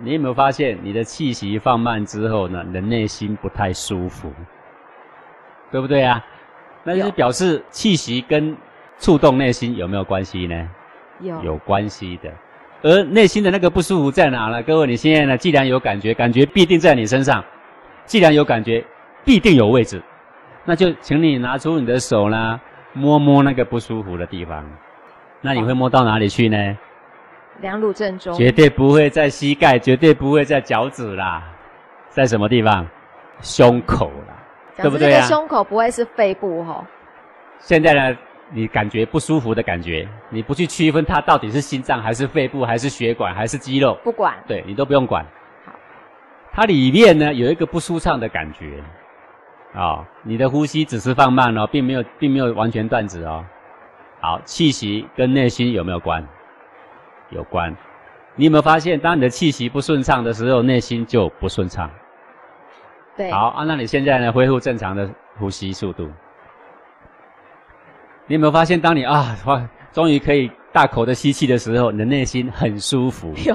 你有没有发现，你的气息放慢之后呢，你的内心不太舒服，对不对啊？那就是表示气息跟触动内心有没有关系呢？有，有关系的。而内心的那个不舒服在哪呢？各位，你现在呢，既然有感觉，感觉必定在你身上；既然有感觉，必定有位置。那就请你拿出你的手呢，摸摸那个不舒服的地方。那你会摸到哪里去呢？两乳正中。绝对不会在膝盖，绝对不会在脚趾啦。在什么地方？胸口啦，对不对啊？胸口不会是肺部吼。现在呢？你感觉不舒服的感觉，你不去区分它到底是心脏还是肺部还是血管还是肌肉，不管，对你都不用管。好，它里面呢有一个不舒畅的感觉，啊、哦，你的呼吸只是放慢哦，并没有并没有完全断止哦。好，气息跟内心有没有关？有关。你有没有发现，当你的气息不顺畅的时候，内心就不顺畅？对。好啊，那你现在呢恢复正常的呼吸速度。你有没有发现，当你啊，哇，终于可以大口的吸气的时候，你的内心很舒服，有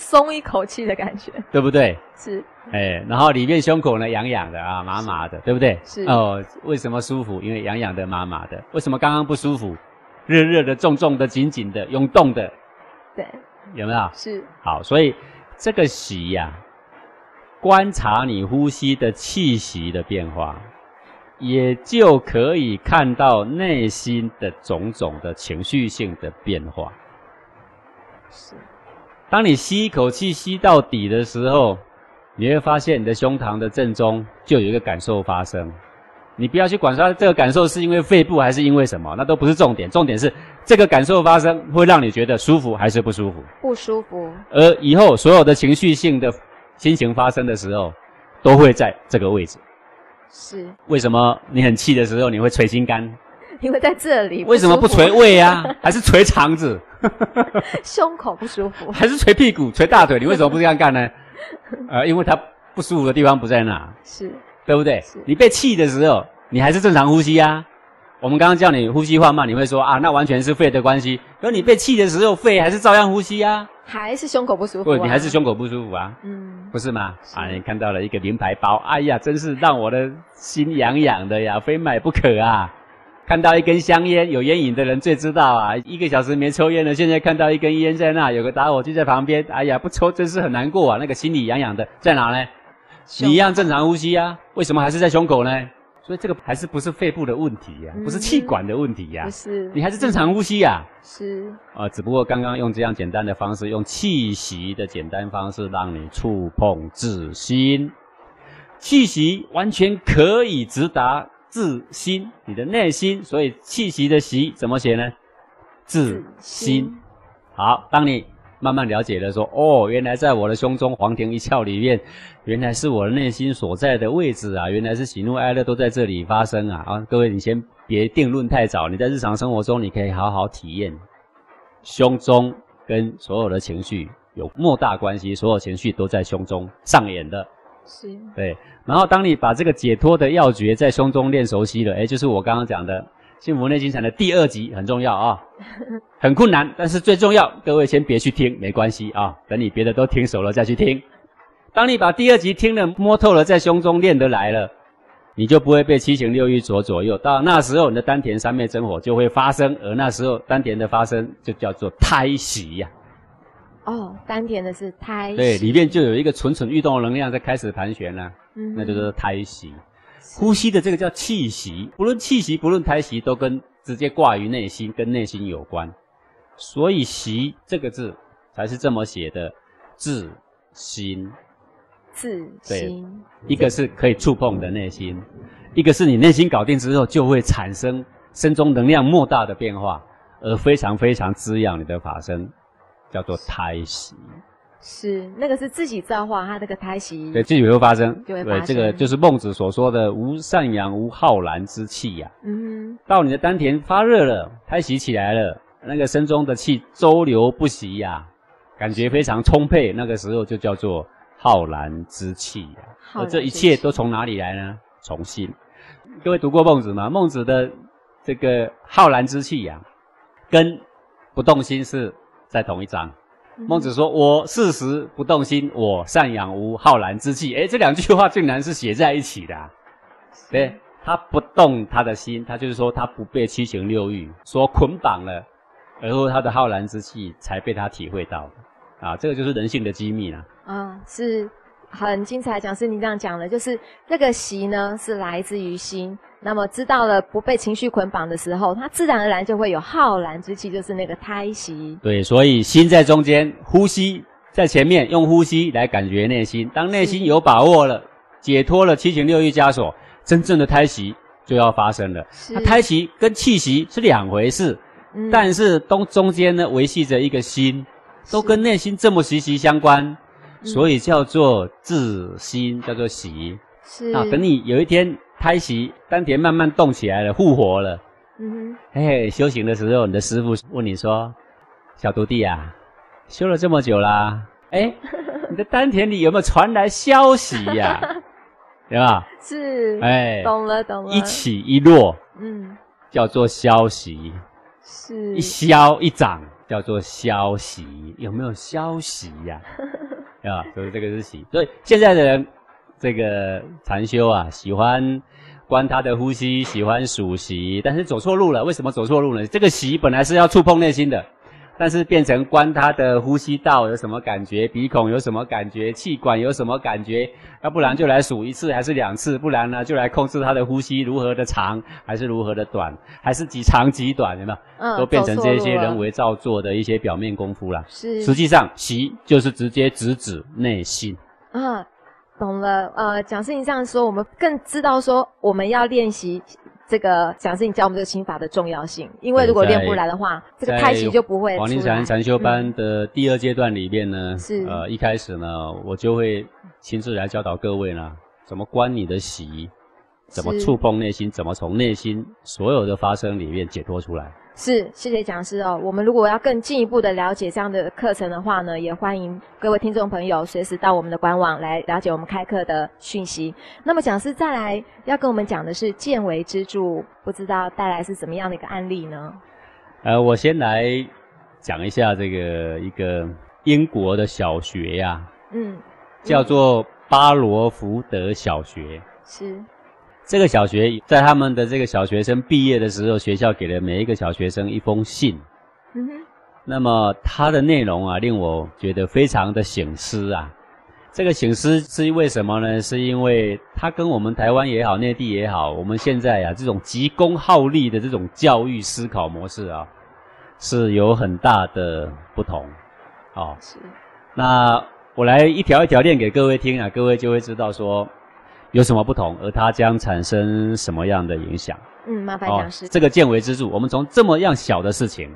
松一口气的感觉，对不对？是。哎，然后里面胸口呢痒痒的啊，麻麻的，对不对？是哦，为什么舒服？因为痒痒的、麻麻的。为什么刚刚不舒服？热热的、重重的、紧紧的、涌动的。对，有没有？是。好，所以这个习呀、啊，观察你呼吸的气息的变化，也就可以看到内心的种种的情绪性的变化。是。当你吸一口气吸到底的时候，你会发现你的胸膛的正中就有一个感受发生。你不要去管说这个感受是因为肺部还是因为什么，那都不是重点。重点是这个感受发生会让你觉得舒服还是不舒服？不舒服。而以后所有的情绪性的心情发生的时候，都会在这个位置。是。为什么你很气的时候你会捶心肝？因为在这里。为什么不捶胃啊？还是捶肠子？胸口不舒服。还是捶屁股、捶大腿？你为什么不这样干呢？呃，因为它不舒服的地方不在那。是。对不对？你被气的时候，你还是正常呼吸啊。我们刚刚叫你呼吸缓慢，你会说啊，那完全是肺的关系。可你被气的时候，肺还是照样呼吸啊。还是胸口不舒服啊？不，你还是胸口不舒服啊。嗯，不是吗？是啊，你看到了一个名牌包，哎呀，真是让我的心痒痒的呀，非买不可啊。看到一根香烟，有烟瘾的人最知道啊。一个小时没抽烟了，现在看到一根烟在那，有个打火机在旁边，哎呀，不抽真是很难过啊。那个心里痒痒的在哪呢？你一样正常呼吸啊，为什么还是在胸口呢？所以这个还是不是肺部的问题呀、啊嗯？不是气管的问题呀、啊？不是，你还是正常呼吸呀、啊？是啊，只不过刚刚用这样简单的方式，用气息的简单方式，让你触碰自心。气息完全可以直达自心，你的内心。所以气息的息怎么写呢？自心。好，当你。慢慢了解了，说哦，原来在我的胸中黄庭一窍里面，原来是我的内心所在的位置啊！原来是喜怒哀乐都在这里发生啊！啊，各位，你先别定论太早，你在日常生活中，你可以好好体验，胸中跟所有的情绪有莫大关系，所有情绪都在胸中上演的。是。对。然后，当你把这个解脱的要诀在胸中练熟悉了，哎，就是我刚刚讲的。幸福内心禅的第二集很重要啊，很困难，但是最重要。各位先别去听，没关系啊，等你别的都听熟了再去听。当你把第二集听了摸透了，在胸中练得来了，你就不会被七情六欲所左右。到那时候，你的丹田三昧真火就会发生，而那时候丹田的发生就叫做胎息呀。哦，丹田的是胎息。对，里面就有一个蠢蠢欲动的能量在开始盘旋了，嗯，那就是胎息。呼吸的这个叫气息，不论气息，不论胎息，都跟直接挂于内心，跟内心有关。所以“息”这个字才是这么写的：自心。自心。一个是可以触碰的内心，一个是你内心搞定之后，就会产生身中能量莫大的变化，而非常非常滋养你的法身，叫做胎息。是，那个是自己造化，他这个胎息，对，自己会发生，就会发生。对，这个就是孟子所说的“无善养，无浩然之气”呀。嗯，到你的丹田发热了，胎息起来了，那个身中的气周流不息呀，感觉非常充沛，那个时候就叫做浩然之气呀。而这一切都从哪里来呢？从心。各位读过孟子吗？孟子的这个浩然之气呀，跟不动心是在同一章。孟子说：“我四时不动心，我善养无浩然之气。”诶，这两句话竟然是写在一起的啊。对，他不动他的心，他就是说他不被七情六欲所捆绑了，而后他的浩然之气才被他体会到。啊，这个就是人性的机密了。嗯，是很精彩，讲师您这样讲的，就是这个习呢是来自于心。那么知道了不被情绪捆绑的时候，它自然而然就会有浩然之气，就是那个胎息。对，所以心在中间，呼吸在前面，用呼吸来感觉内心。当内心有把握了，解脱了七情六欲枷锁，真正的胎息就要发生了。那胎息跟气息是两回事，嗯、但是都中间呢维系着一个心，都跟内心这么息息相关，所以叫做自心，叫做息。是啊，等你有一天。胎息，丹田慢慢动起来了，复活了。嗯哼，嘿，修行的时候，你的师傅问你说：“小徒弟啊，修了这么久啦，哎，你的丹田里有没有传来消息呀、啊？对吧？是，哎，懂了，懂了。一起一落，嗯，叫做消息。是，一消一长，叫做消息。有没有消息呀、啊？啊，所以这个是习。所以现在的人，这个禅修啊，喜欢观他的呼吸，喜欢数息，但是走错路了。为什么走错路呢？这个息本来是要触碰内心的。但是变成观他的呼吸道有什么感觉，鼻孔有什么感觉，气管有什么感觉，要不然就来数一次还是两次，不然呢就来控制他的呼吸如何的长还是如何的短，还是几长几短，有没有？嗯，都变成这些人为造作的一些表面功夫啦。是，实际上习就是直接直指内心。啊，懂了。呃，讲事情这样说，我们更知道说我们要练习。这个讲师，你教我们这个心法的重要性，因为如果练不来的话，这个胎息就不会。黄庭禅禅修班的第二阶段里面呢，是、嗯、呃一开始呢，我就会亲自来教导各位呢，怎么观你的习，怎么触碰内心，怎么从内心所有的发生里面解脱出来。是，谢谢讲师哦。我们如果要更进一步的了解这样的课程的话呢，也欢迎各位听众朋友随时到我们的官网来了解我们开课的讯息。那么讲师再来要跟我们讲的是见微知著，不知道带来是怎么样的一个案例呢？呃，我先来讲一下这个一个英国的小学呀、啊，嗯，叫做巴罗福德小学，是。这个小学在他们的这个小学生毕业的时候，学校给了每一个小学生一封信。嗯哼。那么它的内容啊，令我觉得非常的醒思啊。这个醒思是因为什么呢？是因为它跟我们台湾也好，内地也好，我们现在啊这种急功好利的这种教育思考模式啊，是有很大的不同。哦，是。那我来一条一条念给各位听啊，各位就会知道说。有什么不同，而它将产生什么样的影响？嗯，麻烦讲师。这个见微知著，我们从这么样小的事情，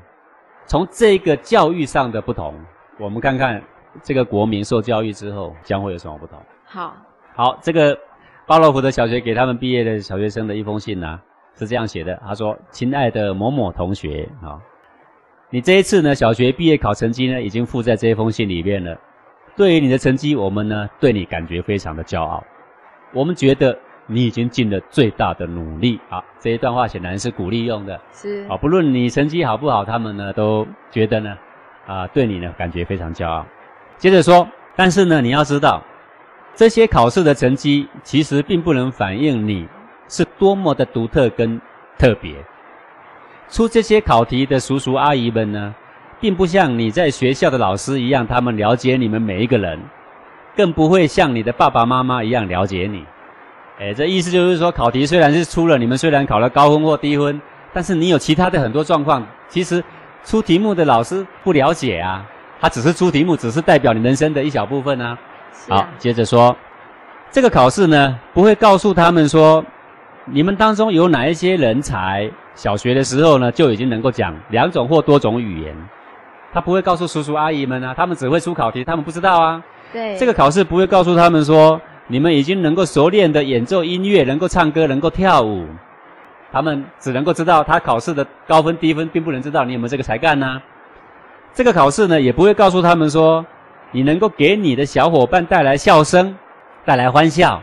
从这个教育上的不同，我们看看这个国民受教育之后将会有什么不同。好，好，这个巴罗夫的小学给他们毕业的小学生的一封信呢，是这样写的。他说：“亲爱的某某同学啊，你这一次呢小学毕业考成绩呢已经附在这一封信里面了。对于你的成绩，我们呢对你感觉非常的骄傲。”我们觉得你已经尽了最大的努力啊！这一段话显然是鼓励用的，是啊，不论你成绩好不好，他们呢都觉得呢，啊，对你呢感觉非常骄傲。接着说，但是呢，你要知道，这些考试的成绩其实并不能反映你是多么的独特跟特别。出这些考题的叔叔阿姨们呢，并不像你在学校的老师一样，他们了解你们每一个人。更不会像你的爸爸妈妈一样了解你，哎，这意思就是说，考题虽然是出了，你们虽然考了高分或低分，但是你有其他的很多状况，其实出题目的老师不了解啊，他只是出题目，只是代表你人生的一小部分啊。啊好，接着说，这个考试呢，不会告诉他们说，你们当中有哪一些人才，小学的时候呢就已经能够讲两种或多种语言，他不会告诉叔叔阿姨们啊，他们只会出考题，他们不知道啊。对，这个考试不会告诉他们说，你们已经能够熟练的演奏音乐，能够唱歌，能够跳舞。他们只能够知道他考试的高分低分，并不能知道你有没有这个才干呢。这个考试呢，也不会告诉他们说，你能够给你的小伙伴带来笑声，带来欢笑，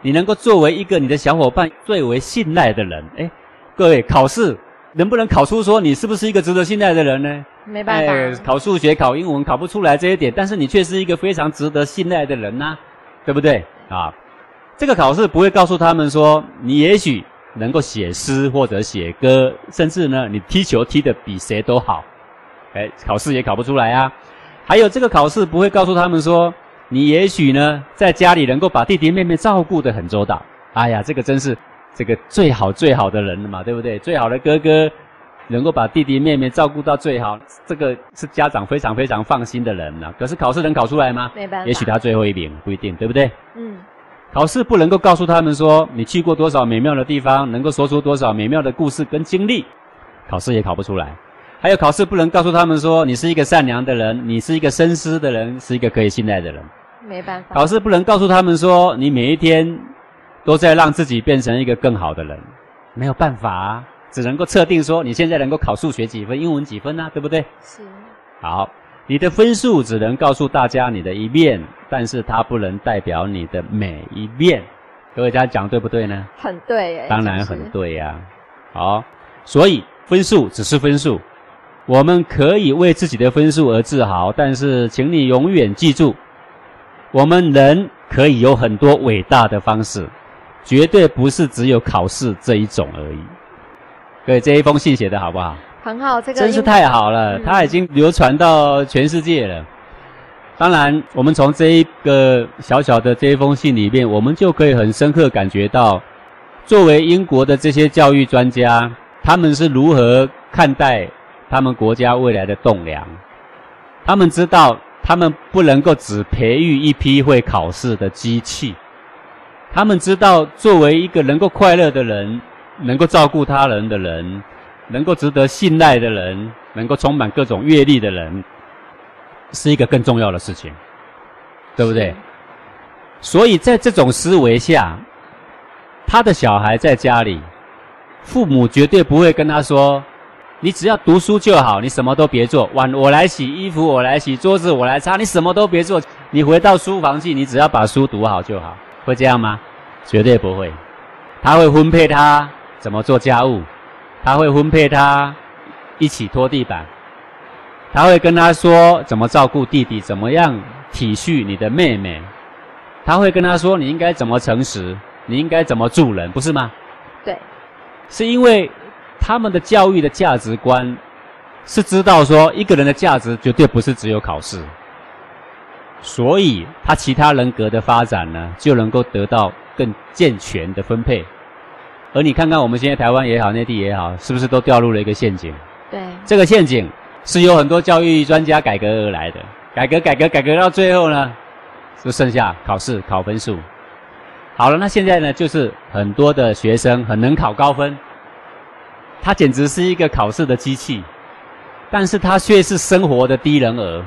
你能够作为一个你的小伙伴最为信赖的人。诶，各位，考试能不能考出说你是不是一个值得信赖的人呢？没办法、考数学、考英文考不出来这一点，但是你却是一个非常值得信赖的人呐、对不对啊？这个考试不会告诉他们说，你也许能够写诗或者写歌，甚至呢，你踢球踢得比谁都好，哎，考试也考不出来啊。还有这个考试不会告诉他们说，你也许呢，在家里能够把弟弟妹妹照顾得很周到。哎呀，这个真是这个最好最好的人了嘛，对不对？最好的哥哥。能够把弟弟妹妹照顾到最好，这个是家长非常非常放心的人呐。可是考试能考出来吗？没办法。也许他最后一名，不一定，对不对？嗯。考试不能够告诉他们说你去过多少美妙的地方，能够说出多少美妙的故事跟经历，考试也考不出来。还有考试不能告诉他们说你是一个善良的人，你是一个深思的人，是一个可以信赖的人。没办法。考试不能告诉他们说你每一天都在让自己变成一个更好的人，没有办法啊。只能够测定说你现在能够考数学几分，英文几分呢、啊？对不对？是。好，你的分数只能告诉大家你的一面，但是它不能代表你的每一面。各位家讲对不对呢？很对耶。当然很对呀、啊。好，所以分数只是分数，我们可以为自己的分数而自豪，但是请你永远记住，我们人可以有很多伟大的方式，绝对不是只有考试这一种而已。各位，这一封信写的好不好？很好，这个真是太好了，它已经流传到全世界了。当然，我们从这一个小小的这一封信里面，我们就可以很深刻感觉到，作为英国的这些教育专家，他们是如何看待他们国家未来的栋梁。他们知道，他们不能够只培育一批会考试的机器。他们知道，作为一个能够快乐的人，能够照顾他人的人，能够值得信赖的人，能够充满各种阅历的人，是一个更重要的事情，对不对？所以在这种思维下，他的小孩在家里，父母绝对不会跟他说。你只要读书就好，你什么都别做。碗我来洗，衣服我来洗，桌子我来擦，你什么都别做。你回到书房去，你只要把书读好就好。会这样吗？绝对不会。他会分配他怎么做家务，他会分配他一起拖地板，他会跟他说怎么照顾弟弟，怎么样体恤你的妹妹。他会跟他说你应该怎么诚实，你应该怎么助人，不是吗？对，是因为。他们的教育的价值观是知道说，一个人的价值绝对不是只有考试，所以他其他人格的发展呢，就能够得到更健全的分配。而你看看我们现在台湾也好，内地也好，是不是都掉入了一个陷阱？对，这个陷阱是由很多教育专家改革而来的，改革改革改革到最后呢，就剩下考试考分数。好了，那现在呢，就是很多的学生很能考高分。他简直是一个考试的机器，但是他却是生活的低人儿，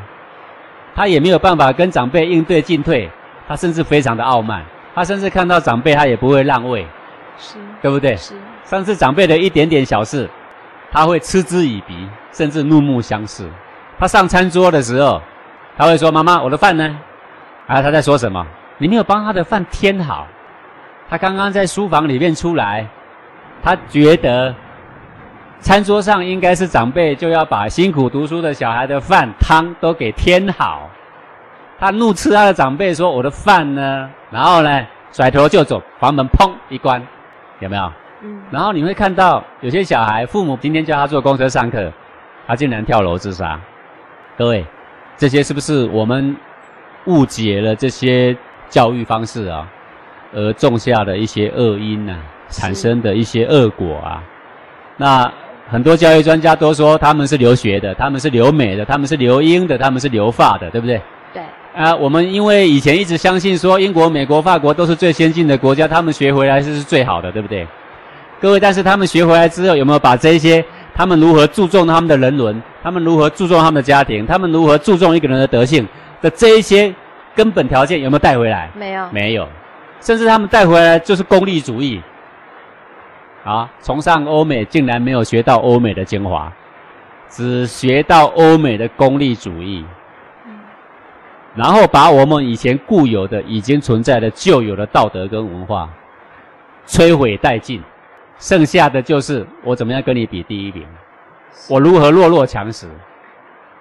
他也没有办法跟长辈应对进退，他甚至非常的傲慢，他甚至看到长辈他也不会让位，是，对不对？是，上次长辈的一点点小事，他会嗤之以鼻，甚至怒目相视。他上餐桌的时候，他会说：“妈妈，我的饭呢？”啊，他在说什么？你没有帮他的饭添好。他刚刚在书房里面出来，他觉得。餐桌上应该是长辈就要把辛苦读书的小孩的饭汤都给添好，他怒斥他的长辈说：“我的饭呢？”然后呢，甩头就走，房门砰一关，有没有？嗯。然后你会看到有些小孩，父母今天叫他坐公车上课，他竟然跳楼自杀。各位，这些是不是我们误解了这些教育方式啊，而种下的一些恶因呢？产生的一些恶果啊？那。很多教育专家都说他们是留学的，他们是留美的，他们是留英的，他们是留法的，对不对？对。啊，我们因为以前一直相信说英国、美国、法国都是最先进的国家，他们学回来是是最好的，对不对？各位，但是他们学回来之后，有没有把这些他们如何注重他们的人伦，他们如何注重他们的家庭，他们如何注重一个人的德性的这一些根本条件有没有带回来？没有，没有，甚至他们带回来就是功利主义。啊，崇尚欧美，竟然没有学到欧美的精华，只学到欧美的功利主义，然后把我们以前固有的、已经存在的旧有的道德跟文化摧毁殆尽，剩下的就是我怎么样跟你比第一名，我如何弱肉强食，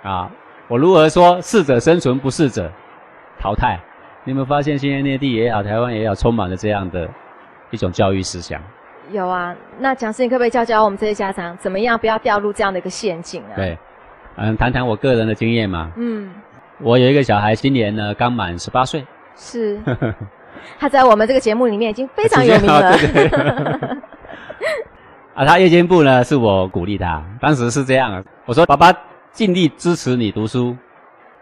啊，我如何说适者生存，不适者淘汰？你有没有发现，现在内地也好，台湾也好，充满了这样的一种教育思想？有啊，那讲师，你可不可以教教我们这些家长，怎么样不要掉入这样的一个陷阱啊？对，嗯，谈谈我个人的经验嘛。嗯，我有一个小孩，今年呢刚满十八岁。是，他在我们这个节目里面已经非常有名了。对对对啊，他夜间部呢是我鼓励他，当时是这样，我说爸爸尽力支持你读书，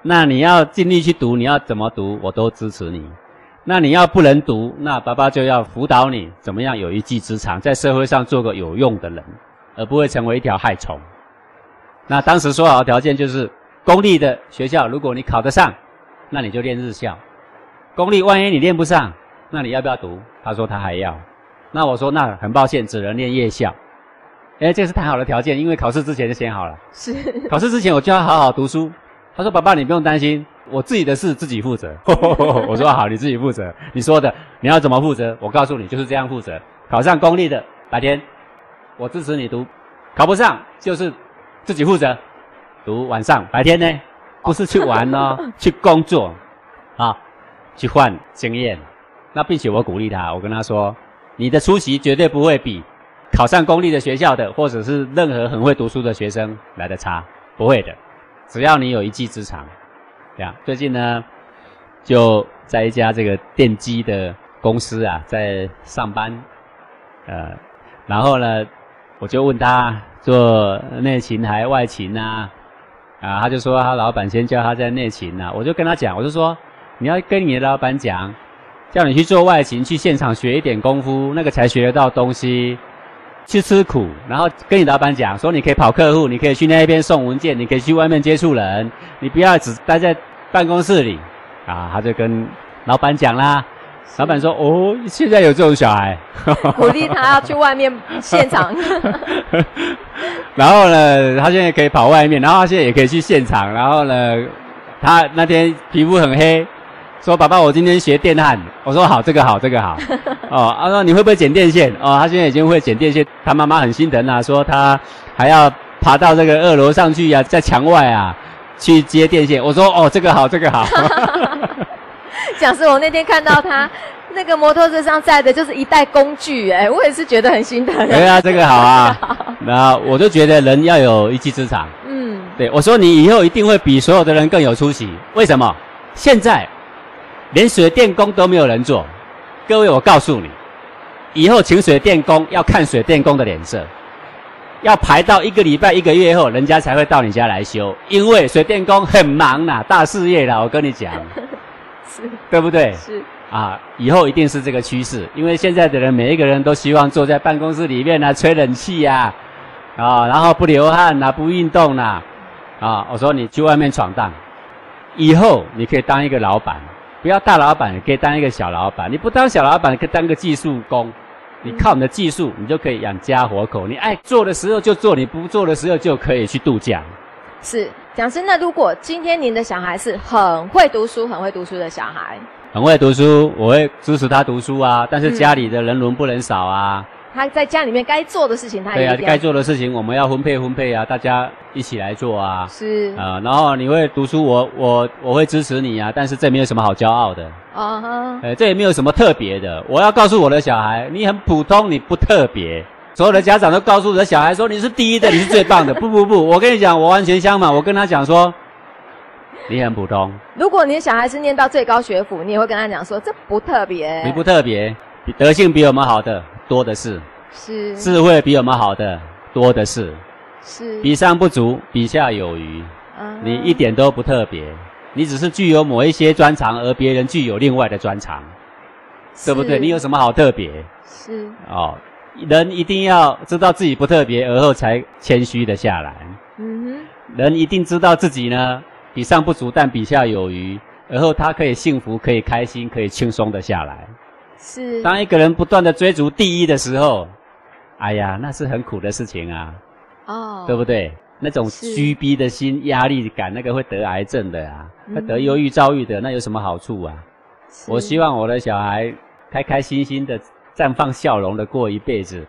那你要尽力去读，你要怎么读我都支持你。那你要不能读，那爸爸就要辅导你怎么样有一技之长，在社会上做个有用的人，而不会成为一条害虫。那当时说好的条件就是，公立的学校如果你考得上，那你就念日校；公立万一你念不上，那你要不要读？他说他还要。那我说那很抱歉，只能念夜校。诶，这是太好的条件，因为考试之前就写好了。是。考试之前我就要好好读书。他说爸爸你不用担心。我自己的事自己负责。我说好，你自己负责。你说的你要怎么负责？我告诉你，就是这样负责。考上公立的白天，我支持你读；考不上就是自己负责。读晚上，白天呢，不是去玩哦，去工作啊。去换经验。那并且我鼓励他，我跟他说，你的出席绝对不会比考上公立的学校的，或者是任何很会读书的学生来的差，不会的。只要你有一技之长，这样。最近呢，就在一家这个电机的公司啊，在上班，呃，然后呢，我就问他做内勤还外勤啊？啊，他就说他老板先叫他在内勤啊，我就跟他讲，我就说你要跟你的老板讲，叫你去做外勤，去现场学一点功夫，那个才学得到东西。去吃苦，然后跟你老板讲说，你可以跑客户，你可以去那边送文件，你可以去外面接触人，你不要只待在办公室里啊。他就跟老板讲啦，老板说：“哦，现在有这种小孩，鼓励他要去外面 现场。”然后呢，他现在可以跑外面，然后他现在也可以去现场。然后呢，他那天皮肤很黑。说爸爸，我今天学电焊。我说好，这个好，这个好。哦，他说你会不会剪电线？哦，他现在已经会剪电线。他妈妈很心疼啊，说他还要爬到这个二楼上去呀、啊，在墙外啊去接电线。我说哦，这个好，这个好。讲是，我那天看到他 那个摩托车上载的就是一袋工具，哎，我也是觉得很心疼。对啊，这个好啊。那我就觉得人要有一技之长。嗯，对，我说你以后一定会比所有的人更有出息。为什么？现在。连水电工都没有人做，各位，我告诉你，以后请水电工要看水电工的脸色，要排到一个礼拜、一个月后，人家才会到你家来修，因为水电工很忙呐，大事业啦，我跟你讲，是，对不对？是啊，以后一定是这个趋势，因为现在的人每一个人都希望坐在办公室里面啊，吹冷气呀，啊，然后不流汗呐，不运动呐，啊，我说你去外面闯荡，以后你可以当一个老板。不要大老板，你可以当一个小老板。你不当小老板，你可以当个技术工。你靠你的技术，你就可以养家活口。你爱做的时候就做，你不做的时候就可以去度假。是，讲师。那如果今天您的小孩是很会读书、很会读书的小孩，很会读书，我会支持他读书啊。但是家里的人伦不能少啊。嗯他在家里面该做的事情，他也对啊，该做的事情我们要分配分配啊，大家一起来做啊。是啊、呃，然后你会读书，我我我会支持你啊，但是这没有什么好骄傲的。啊哈，呃，这也没有什么特别的。我要告诉我的小孩，你很普通，你不特别。所有的家长都告诉我的小孩说，你是第一的，你是最棒的。不不不，我跟你讲，我完全相反。我跟他讲说，你很普通。如果你的小孩是念到最高学府，你也会跟他讲说，这不特别。你不特别，德性比我们好的。多的是，是智慧比我们好的多的是，是比上不足，比下有余。Uh-huh. 你一点都不特别，你只是具有某一些专长，而别人具有另外的专长，对不对？你有什么好特别？是哦，人一定要知道自己不特别，而后才谦虚的下来。嗯哼，人一定知道自己呢比上不足，但比下有余，而后他可以幸福，可以开心，可以轻松的下来。是，当一个人不断的追逐第一的时候，哎呀，那是很苦的事情啊，哦，对不对？那种虚逼的心、压力感，那个会得癌症的啊，会得忧郁、躁郁的，那有什么好处啊？我希望我的小孩开开心心的绽放笑容的过一辈子，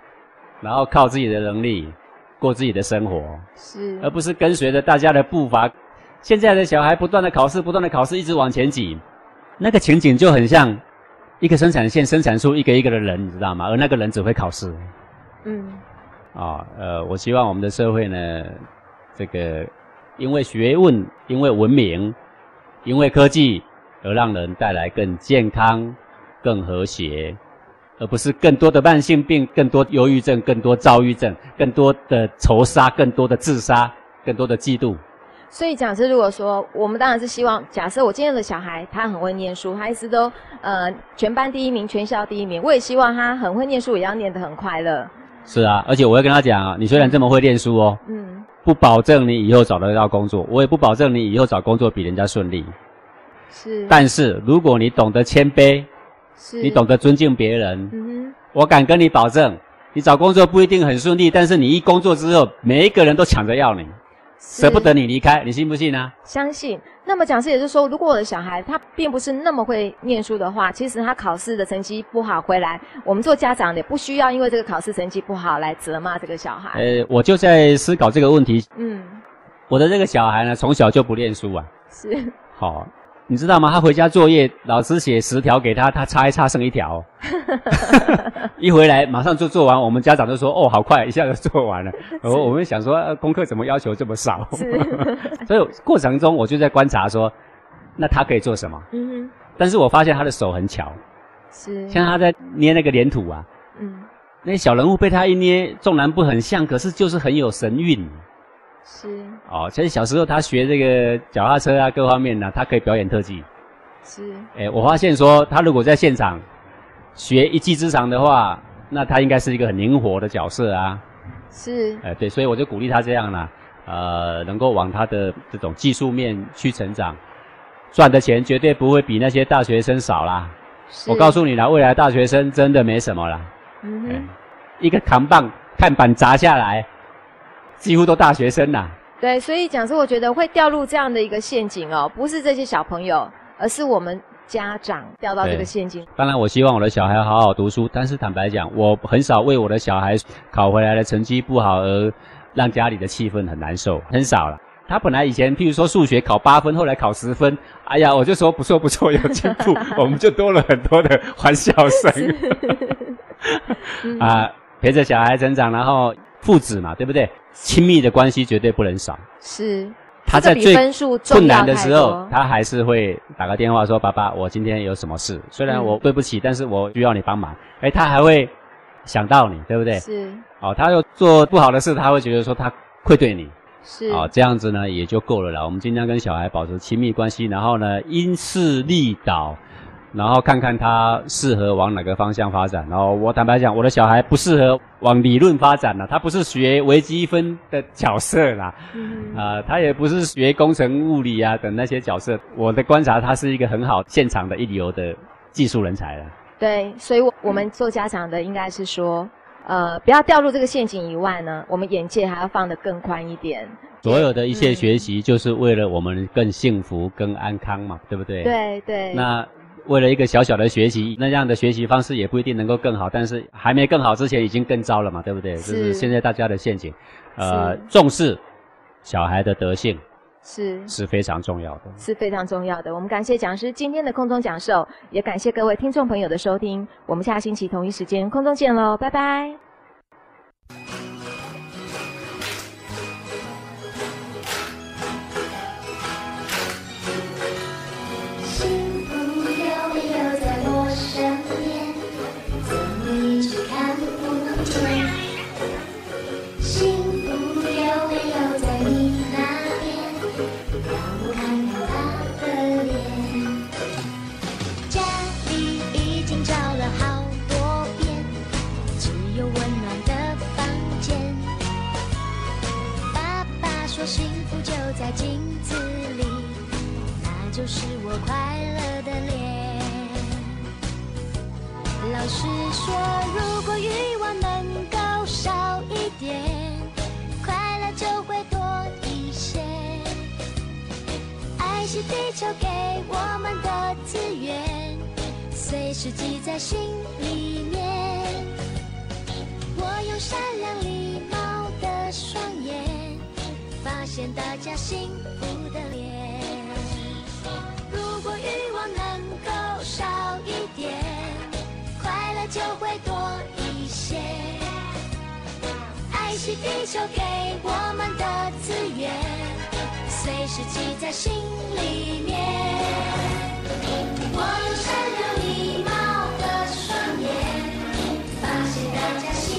然后靠自己的能力过自己的生活，是，而不是跟随着大家的步伐。现在的小孩不断的考试，不断的考试，一直往前挤，那个情景就很像。一个生产线生产出一个一个的人，你知道吗？而那个人只会考试。嗯。啊、哦，呃，我希望我们的社会呢，这个因为学问、因为文明、因为科技，而让人带来更健康、更和谐，而不是更多的慢性病、更多忧郁症、更多躁郁症、更多的仇杀、更多的自杀、更多的嫉妒。所以，假设如果说我们当然是希望，假设我今天的小孩他很会念书，他一直都呃全班第一名、全校第一名，我也希望他很会念书，也要念得很快乐。是啊，而且我会跟他讲啊，你虽然这么会念书哦，嗯，不保证你以后找得到工作，我也不保证你以后找工作比人家顺利。是，但是如果你懂得谦卑，是，你懂得尊敬别人，嗯哼，我敢跟你保证，你找工作不一定很顺利，但是你一工作之后，每一个人都抢着要你。舍不得你离开，你信不信呢？相信。那么讲师也是说，如果我的小孩他并不是那么会念书的话，其实他考试的成绩不好回来，我们做家长的也不需要因为这个考试成绩不好来责骂这个小孩。呃，我就在思考这个问题。嗯，我的这个小孩呢，从小就不念书啊。是。好，你知道吗？他回家作业，老师写十条给他，他擦一擦剩一条，一回来马上就做完。我们家长就说：“哦，好快，一下就做完了。”我我们想说，呃，功课怎么要求这么少？所以过程中我就在观察说，那他可以做什么？嗯。但是我发现他的手很巧，是像他在捏那个粘土啊，嗯，那小人物被他一捏，纵然不很像，可是就是很有神韵。是哦，其实小时候他学这个脚踏车啊，各方面呢、啊，他可以表演特技。是，哎，我发现说他如果在现场学一技之长的话，那他应该是一个很灵活的角色啊。是，哎，对，所以我就鼓励他这样啦，呃，能够往他的这种技术面去成长，赚的钱绝对不会比那些大学生少啦。是我告诉你啦，未来大学生真的没什么啦。嗯哼，一个扛棒看板砸下来。几乎都大学生啦，对，所以讲说，我觉得会掉入这样的一个陷阱哦，不是这些小朋友，而是我们家长掉到这个陷阱。当然，我希望我的小孩好好读书，但是坦白讲，我很少为我的小孩考回来的成绩不好而让家里的气氛很难受，很少了。他本来以前，譬如说数学考八分，后来考十分，哎呀，我就说不错不错，有进步，我们就多了很多的 欢笑声。啊，陪着小孩成长，然后。父子嘛，对不对？亲密的关系绝对不能少。是，他在最困难的时候，他还是会打个电话说：“爸爸，我今天有什么事？虽然我对不起，嗯、但是我需要你帮忙。”诶，他还会想到你，对不对？是。哦，他又做不好的事，他会觉得说他愧对你。是。哦，这样子呢也就够了啦。我们尽量跟小孩保持亲密关系，然后呢因势利导。然后看看他适合往哪个方向发展。然后我坦白讲，我的小孩不适合往理论发展了，他不是学微积分的角色啦，嗯、呃，他也不是学工程物理啊等那些角色。我的观察，他是一个很好现场的一流的技术人才了。对，所以我们做家长的应该是说，呃，不要掉入这个陷阱以外呢，我们眼界还要放得更宽一点。所有的一切学习，就是为了我们更幸福、更安康嘛，对不对？对对。那。为了一个小小的学习，那样的学习方式也不一定能够更好，但是还没更好之前已经更糟了嘛，对不对？是。这是现在大家的陷阱。呃，重视小孩的德性是是非常重要的，是非常重要的。我们感谢讲师今天的空中讲授，也感谢各位听众朋友的收听。我们下星期同一时间空中见喽，拜拜。就给我们的资源随时记在心里面。我有善良礼貌的双眼发现大家心